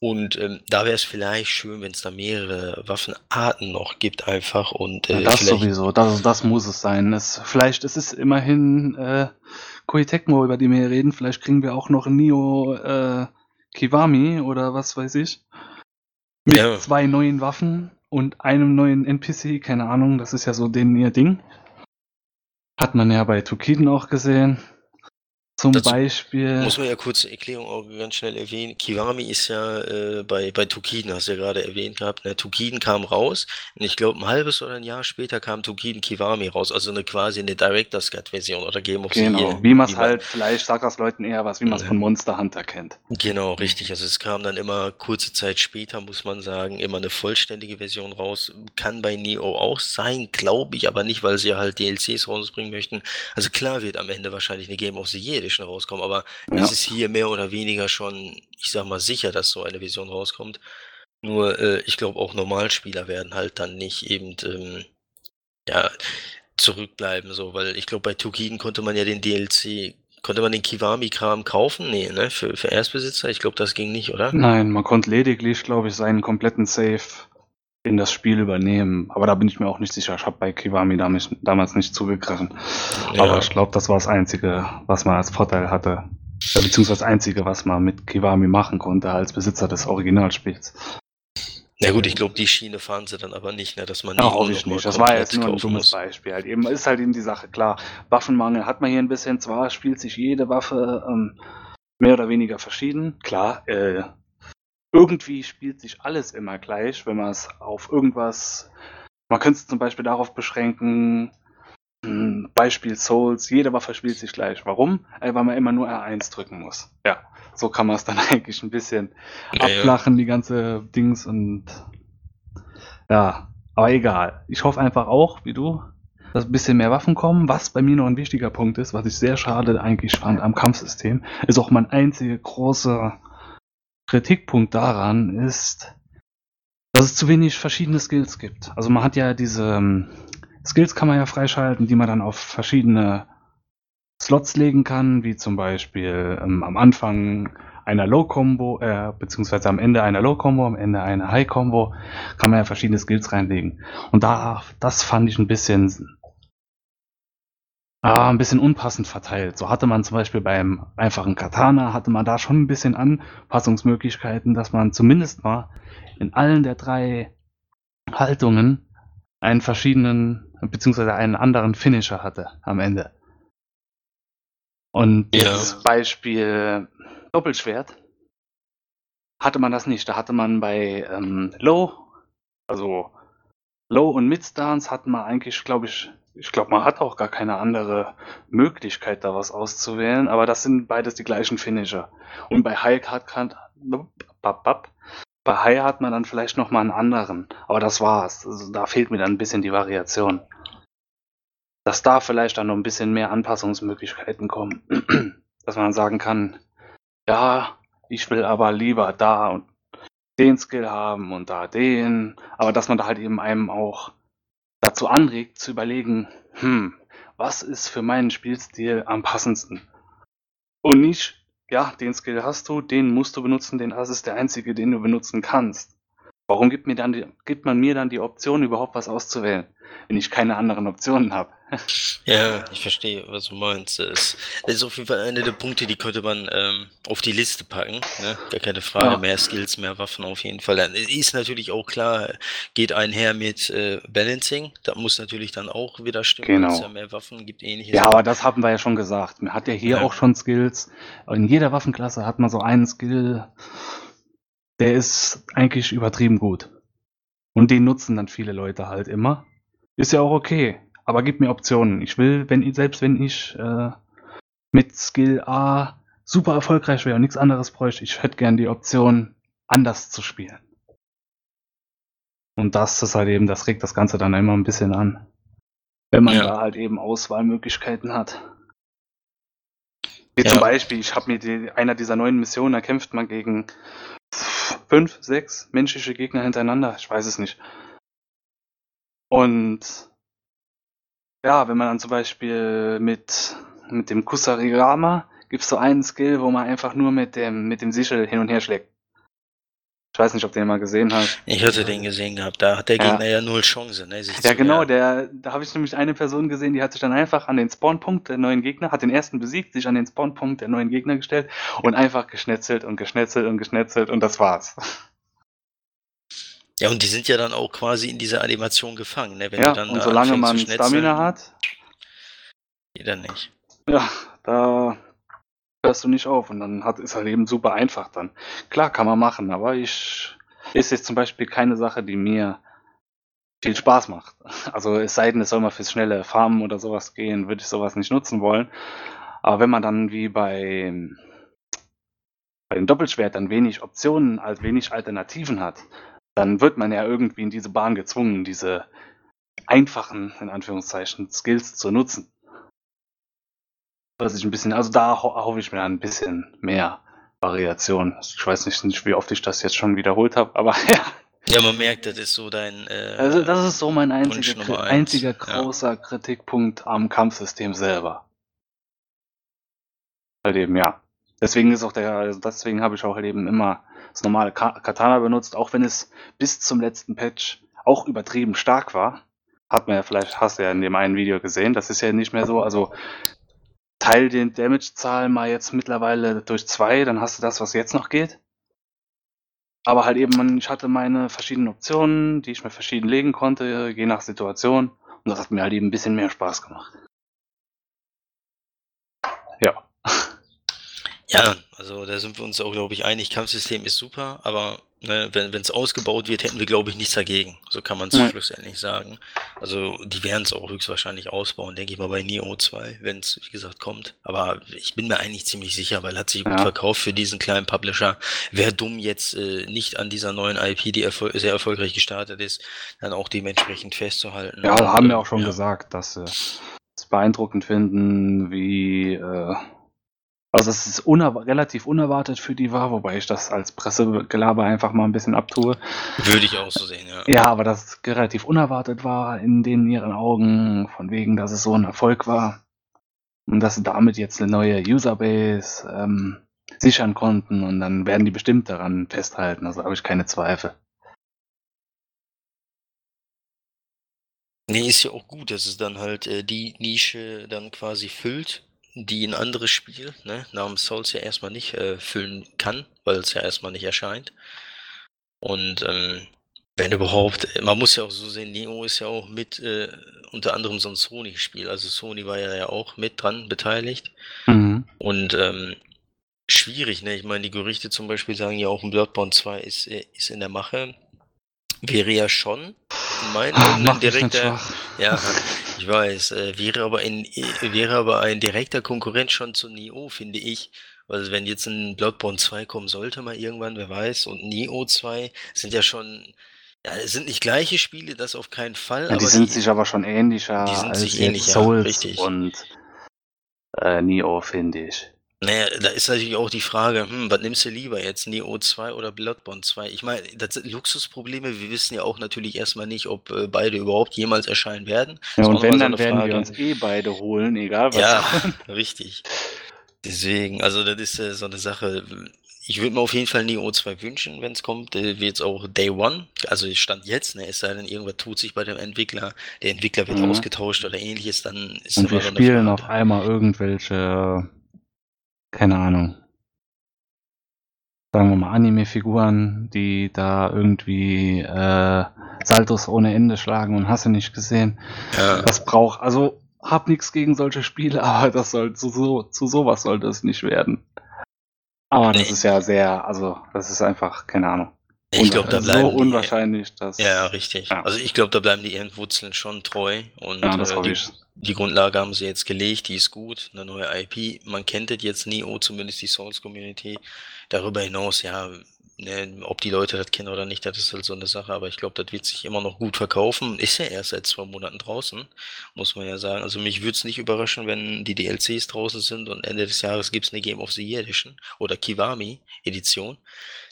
Und ähm, da wäre es vielleicht schön, wenn es da mehrere Waffenarten noch gibt einfach und äh, ja, das sowieso, das, das muss es sein. Es, vielleicht es ist immerhin äh, Koei Tecmo, über die wir hier reden, vielleicht kriegen wir auch noch Nio äh, Kiwami oder was weiß ich. Mit ja. zwei neuen Waffen und einem neuen NPC, keine Ahnung, das ist ja so den ihr Ding. Hat man ja bei Tukiden auch gesehen. Zum Dazu Beispiel. Muss man ja kurz zur Erklärung auch ganz schnell erwähnen. Kiwami ist ja äh, bei, bei Tukiden, hast du ja gerade erwähnt gehabt. Ne? Tukiden kam raus und ich glaube ein halbes oder ein Jahr später kam Tukiden Kiwami raus. Also eine quasi eine Director's Cut Version oder Game of Genau, Year, wie man es halt, vielleicht sagt das Leuten eher was, wie man es von Monster Hunter kennt. Genau, richtig. Also es kam dann immer kurze Zeit später, muss man sagen, immer eine vollständige Version raus. Kann bei Neo auch sein, glaube ich, aber nicht, weil sie halt DLCs rausbringen möchten. Also klar wird am Ende wahrscheinlich eine Game of the Year Edition rauskommen, aber ja. es ist hier mehr oder weniger schon, ich sag mal, sicher, dass so eine Version rauskommt. Nur, äh, ich glaube, auch Normalspieler werden halt dann nicht eben, ähm, ja, zurückbleiben, so, weil ich glaube, bei Tukiden konnte man ja den DLC, konnte man den Kiwami-Kram kaufen? Nee, ne, für, für Erstbesitzer? Ich glaube, das ging nicht, oder? Nein, man konnte lediglich, glaube ich, seinen kompletten Safe in das Spiel übernehmen. Aber da bin ich mir auch nicht sicher. Ich habe bei Kiwami damals, damals nicht zugegriffen. Ja. Aber ich glaube, das war das Einzige, was man als Vorteil hatte. Beziehungsweise das Einzige, was man mit Kiwami machen konnte als Besitzer des Originalspiels. Ja gut, ich glaube, die Schiene fahren sie dann aber nicht, ne, dass man nicht. Auch ich nicht. Das war jetzt nur ein dummes muss. Beispiel. Halt eben ist halt eben die Sache klar. Waffenmangel hat man hier ein bisschen. Zwar spielt sich jede Waffe ähm, mehr oder weniger verschieden. Klar, äh, irgendwie spielt sich alles immer gleich, wenn man es auf irgendwas. Man könnte es zum Beispiel darauf beschränken, hm, Beispiel Souls, jede Waffe spielt sich gleich. Warum? Weil man immer nur R1 drücken muss. Ja, so kann man es dann eigentlich ein bisschen ja, abflachen, ja. die ganze Dings und ja, aber egal. Ich hoffe einfach auch, wie du, dass ein bisschen mehr Waffen kommen. Was bei mir noch ein wichtiger Punkt ist, was ich sehr schade eigentlich fand am Kampfsystem, ist auch mein einziger großer Kritikpunkt daran ist, dass es zu wenig verschiedene Skills gibt. Also man hat ja diese ähm, Skills kann man ja freischalten, die man dann auf verschiedene Slots legen kann, wie zum Beispiel ähm, am Anfang einer Low-Combo, äh, beziehungsweise am Ende einer Low-Combo, am Ende einer High-Combo, kann man ja verschiedene Skills reinlegen. Und da, das fand ich ein bisschen Ah, ein bisschen unpassend verteilt. So hatte man zum Beispiel beim einfachen Katana, hatte man da schon ein bisschen Anpassungsmöglichkeiten, dass man zumindest mal in allen der drei Haltungen einen verschiedenen, beziehungsweise einen anderen Finisher hatte am Ende. Und ja. das Beispiel Doppelschwert hatte man das nicht. Da hatte man bei ähm, Low, also Low und Mid Stance hatten wir eigentlich, glaube ich, ich glaube, man hat auch gar keine andere Möglichkeit, da was auszuwählen, aber das sind beides die gleichen Finisher. Und bei High hat kann, bei High hat man dann vielleicht noch mal einen anderen, aber das war's. Also da fehlt mir dann ein bisschen die Variation. Dass da vielleicht dann noch ein bisschen mehr Anpassungsmöglichkeiten kommen, dass man sagen kann, ja, ich will aber lieber da und den Skill haben und da den, aber dass man da halt eben einem auch dazu anregt, zu überlegen, hm, was ist für meinen Spielstil am passendsten? Und nicht, ja, den Skill hast du, den musst du benutzen, den das ist der einzige, den du benutzen kannst. Warum gibt, mir dann die, gibt man mir dann die Option, überhaupt was auszuwählen, wenn ich keine anderen Optionen habe? Ja, ich verstehe, was du meinst. Das ist auf jeden Fall einer der Punkte, die könnte man ähm, auf die Liste packen. Ne? Gar keine Frage. Ja. Mehr Skills, mehr Waffen auf jeden Fall. Dann ist natürlich auch klar, geht einher mit äh, Balancing. Da muss natürlich dann auch wieder stimmen, genau. es ja mehr Waffen gibt, ähnliches. Ja, aber das haben wir ja schon gesagt. Man hat ja hier ja. auch schon Skills. In jeder Waffenklasse hat man so einen Skill, der ist eigentlich übertrieben gut. Und den nutzen dann viele Leute halt immer. Ist ja auch okay aber gib mir Optionen. Ich will, wenn selbst wenn ich äh, mit Skill A super erfolgreich wäre und nichts anderes bräuchte, ich hätte gern die Option, anders zu spielen. Und das ist halt eben, das regt das Ganze dann immer ein bisschen an. Wenn man ja. da halt eben Auswahlmöglichkeiten hat. Wie ja. zum Beispiel, ich habe mir die, einer dieser neuen Missionen, da kämpft man gegen fünf, sechs menschliche Gegner hintereinander. Ich weiß es nicht. Und ja, wenn man dann zum Beispiel mit, mit dem Kusarigama gibt es so einen Skill, wo man einfach nur mit dem, mit dem Sichel hin und her schlägt. Ich weiß nicht, ob du den mal gesehen hast. Ich hatte den gesehen gehabt. Da hat der Gegner ja, ja null Chance, ne, Ja, genau. Der, da habe ich nämlich eine Person gesehen, die hat sich dann einfach an den Spawnpunkt der neuen Gegner, hat den ersten besiegt, sich an den Spawnpunkt der neuen Gegner gestellt und einfach geschnetzelt und geschnetzelt und geschnetzelt und das war's. Ja, und die sind ja dann auch quasi in dieser Animation gefangen, ne? Wenn ja, dann und solange man Stamina hat. Dann nicht. Ja, da hörst du nicht auf und dann hat, ist halt eben super einfach dann. Klar, kann man machen, aber ich ist jetzt zum Beispiel keine Sache, die mir viel Spaß macht. Also es sei denn, es soll mal fürs schnelle Farmen oder sowas gehen, würde ich sowas nicht nutzen wollen. Aber wenn man dann wie bei, bei dem Doppelschwert dann wenig Optionen, als wenig Alternativen hat, dann wird man ja irgendwie in diese Bahn gezwungen, diese einfachen, in Anführungszeichen, Skills zu nutzen. Was ich ein bisschen, also da ho hoffe ich mir ein bisschen mehr Variation. Ich weiß nicht, wie oft ich das jetzt schon wiederholt habe, aber ja. Ja, man merkt, das ist so dein. Äh, also, das ist so mein einziger, einziger großer ja. Kritikpunkt am Kampfsystem selber. Halt eben, ja. Deswegen ist auch der, also deswegen habe ich auch halt eben immer das normale Katana benutzt, auch wenn es bis zum letzten Patch auch übertrieben stark war. Hat man ja vielleicht, hast du ja in dem einen Video gesehen, das ist ja nicht mehr so, also teil den Damage-Zahl mal jetzt mittlerweile durch zwei, dann hast du das, was jetzt noch geht. Aber halt eben, ich hatte meine verschiedenen Optionen, die ich mir verschieden legen konnte, je nach Situation. Und das hat mir halt eben ein bisschen mehr Spaß gemacht. Ja. Ja, also da sind wir uns auch, glaube ich, einig. Kampfsystem ist super, aber ne, wenn es ausgebaut wird, hätten wir, glaube ich, nichts dagegen. So kann man es ja. schlussendlich sagen. Also die werden es auch höchstwahrscheinlich ausbauen, denke ich mal bei Neo 2, wenn es, wie gesagt, kommt. Aber ich bin mir eigentlich ziemlich sicher, weil hat sich gut ja. verkauft für diesen kleinen Publisher. Wäre dumm jetzt äh, nicht an dieser neuen IP, die erfol sehr erfolgreich gestartet ist, dann auch dementsprechend festzuhalten. Ja, haben wir auch schon ja. gesagt, dass sie es beeindruckend finden, wie äh, also dass es uner relativ unerwartet für die war, wobei ich das als Pressegelaber einfach mal ein bisschen abtue. Würde ich auch so sehen, ja. Ja, aber dass es relativ unerwartet war in den ihren Augen, von wegen, dass es so ein Erfolg war. Und dass sie damit jetzt eine neue Userbase ähm, sichern konnten und dann werden die bestimmt daran festhalten. Also habe ich keine Zweifel. Nee, ist ja auch gut, dass es dann halt äh, die Nische dann quasi füllt die ein anderes Spiel ne, namens Souls ja erstmal nicht äh, füllen kann, weil es ja erstmal nicht erscheint. Und ähm, wenn überhaupt, man muss ja auch so sehen, Neo ist ja auch mit äh, unter anderem so ein Sony-Spiel. Also Sony war ja, auch mit dran beteiligt. Mhm. Und ähm, schwierig, ne? Ich meine, die Gerüchte zum Beispiel sagen ja auch, ein Bloodborne 2 ist, äh, ist in der Mache. Wäre ja schon in meinen Augen ein direkter. Ja, ich weiß. Äh, wäre, aber ein, wäre aber ein direkter Konkurrent schon zu Neo, finde ich. Also wenn jetzt ein Bloodborne 2 kommen sollte mal irgendwann, wer weiß, und Neo 2 sind ja schon, ja, es sind nicht gleiche Spiele, das auf keinen Fall. Ja, die sind die, sich aber schon ähnlicher die sind als sich ähnlicher, Souls richtig. und äh, Neo, finde ich. Naja, da ist natürlich auch die Frage, hm, was nimmst du lieber jetzt, Neo 2 oder Bloodborne 2? Ich meine, das sind Luxusprobleme. Wir wissen ja auch natürlich erstmal nicht, ob äh, beide überhaupt jemals erscheinen werden. Ja, und wenn, so dann werden Frage. wir uns eh beide holen, egal was. Ja, richtig. Deswegen, also das ist äh, so eine Sache. ich würde mir auf jeden Fall Neo 2 wünschen, wenn es kommt. Der wird auch Day One, also Stand jetzt, ne, es sei denn, irgendwas tut sich bei dem Entwickler, der Entwickler wird mhm. ausgetauscht oder ähnliches, dann ist Und wir spielen auf einmal irgendwelche, keine Ahnung, sagen wir mal Anime-Figuren, die da irgendwie äh, Saltos ohne Ende schlagen und hast du nicht gesehen. Ja. Das braucht, also hab nichts gegen solche Spiele, aber das soll zu so zu sowas sollte es nicht werden. Aber das ist ja sehr, also das ist einfach keine Ahnung. Ich glaube, da bleiben so unwahrscheinlich, dass ja richtig. Ja. Also ich glaube, da bleiben die ihren Wurzeln schon treu und ja, das äh, die, ich. die Grundlage haben sie jetzt gelegt, die ist gut, eine neue IP. Man kennt das jetzt Neo, zumindest die Souls Community. Darüber hinaus, ja, Ne, ob die Leute das kennen oder nicht, das ist halt so eine Sache, aber ich glaube, das wird sich immer noch gut verkaufen. Ist ja erst seit zwei Monaten draußen, muss man ja sagen. Also mich würde es nicht überraschen, wenn die DLCs draußen sind und Ende des Jahres gibt es eine Game of the Year Edition oder Kiwami Edition,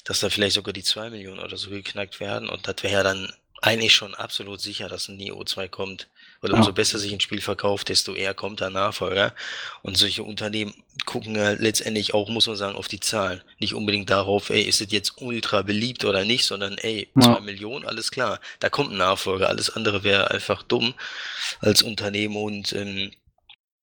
dass da vielleicht sogar die zwei Millionen oder so geknackt werden und das wäre ja dann eigentlich schon absolut sicher, dass ein Neo 2 kommt. Weil umso besser sich ein Spiel verkauft, desto eher kommt der Nachfolger. Und solche Unternehmen gucken ja letztendlich auch, muss man sagen, auf die Zahlen. Nicht unbedingt darauf, ey, ist es jetzt ultra beliebt oder nicht, sondern ey, ja. zwei Millionen, alles klar. Da kommt ein Nachfolger. Alles andere wäre einfach dumm als Unternehmen und ähm,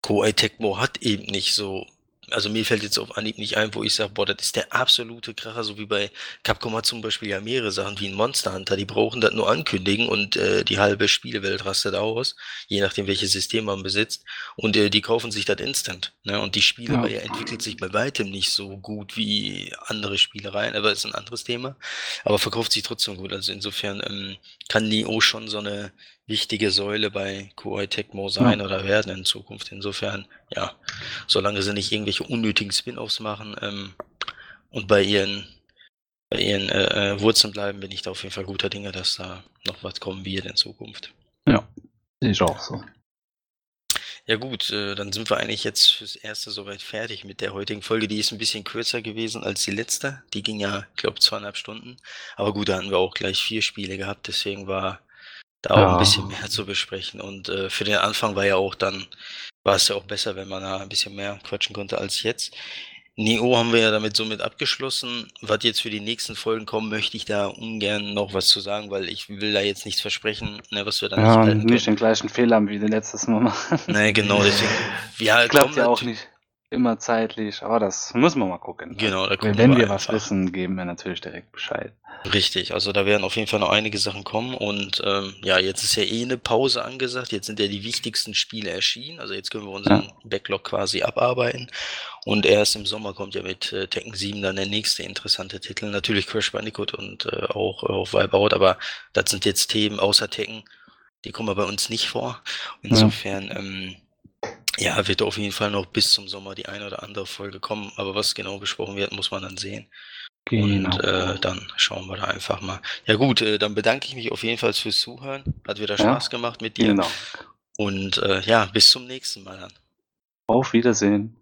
Koei Tecmo hat eben nicht so also mir fällt jetzt auf Anhieb nicht ein, wo ich sage, boah, das ist der absolute Kracher, so wie bei Capcom hat zum Beispiel ja mehrere Sachen wie ein Monster Hunter, die brauchen das nur ankündigen und äh, die halbe Spielewelt rastet aus, je nachdem welches System man besitzt und äh, die kaufen sich das instant. Ne? Und die Spielereihe ja. entwickelt sich bei weitem nicht so gut wie andere Spielereien, aber ist ein anderes Thema, aber verkauft sich trotzdem gut. Also insofern ähm, kann Neo schon so eine wichtige Säule bei Koei Tecmo sein ja. oder werden in Zukunft. Insofern, ja, solange sie nicht irgendwelche unnötigen Spin-offs machen ähm, und bei ihren, bei ihren äh, äh, Wurzeln bleiben, bin ich da auf jeden Fall guter Dinge, dass da noch was kommen wird in Zukunft. Ja, ich auch so. Ja gut, äh, dann sind wir eigentlich jetzt fürs Erste soweit fertig mit der heutigen Folge. Die ist ein bisschen kürzer gewesen als die letzte. Die ging ja, ich glaube, zweieinhalb Stunden. Aber gut, da hatten wir auch gleich vier Spiele gehabt, deswegen war da auch ein bisschen mehr zu besprechen. Und äh, für den Anfang war ja auch dann, war es ja auch besser, wenn man da ein bisschen mehr quatschen konnte als jetzt. Neo haben wir ja damit somit abgeschlossen. Was jetzt für die nächsten Folgen kommen, möchte ich da ungern noch was zu sagen, weil ich will da jetzt nichts versprechen, ne, was wir dann ja, nicht nicht den gleichen Fehler haben wie den letztes Mal machen. Nee, genau, deswegen. Ja, Klappt ja auch nicht immer zeitlich, aber das muss man mal gucken. Genau, da Wenn, wenn wir, wir was wissen, geben wir natürlich direkt Bescheid. Richtig, also da werden auf jeden Fall noch einige Sachen kommen und ähm, ja, jetzt ist ja eh eine Pause angesagt, jetzt sind ja die wichtigsten Spiele erschienen, also jetzt können wir unseren ja. Backlog quasi abarbeiten und erst im Sommer kommt ja mit äh, Tekken 7 dann der nächste interessante Titel, natürlich Crash Bandicoot und äh, auch äh, auf Wipeout, aber das sind jetzt Themen außer Tekken, die kommen bei uns nicht vor, insofern ja. ähm, ja, wird auf jeden Fall noch bis zum Sommer die eine oder andere Folge kommen, aber was genau besprochen wird, muss man dann sehen. Genau. Und äh, dann schauen wir da einfach mal. Ja gut, äh, dann bedanke ich mich auf jeden Fall fürs Zuhören. Hat wieder Spaß ja, gemacht mit dir. Genau. Und äh, ja, bis zum nächsten Mal dann. Auf Wiedersehen.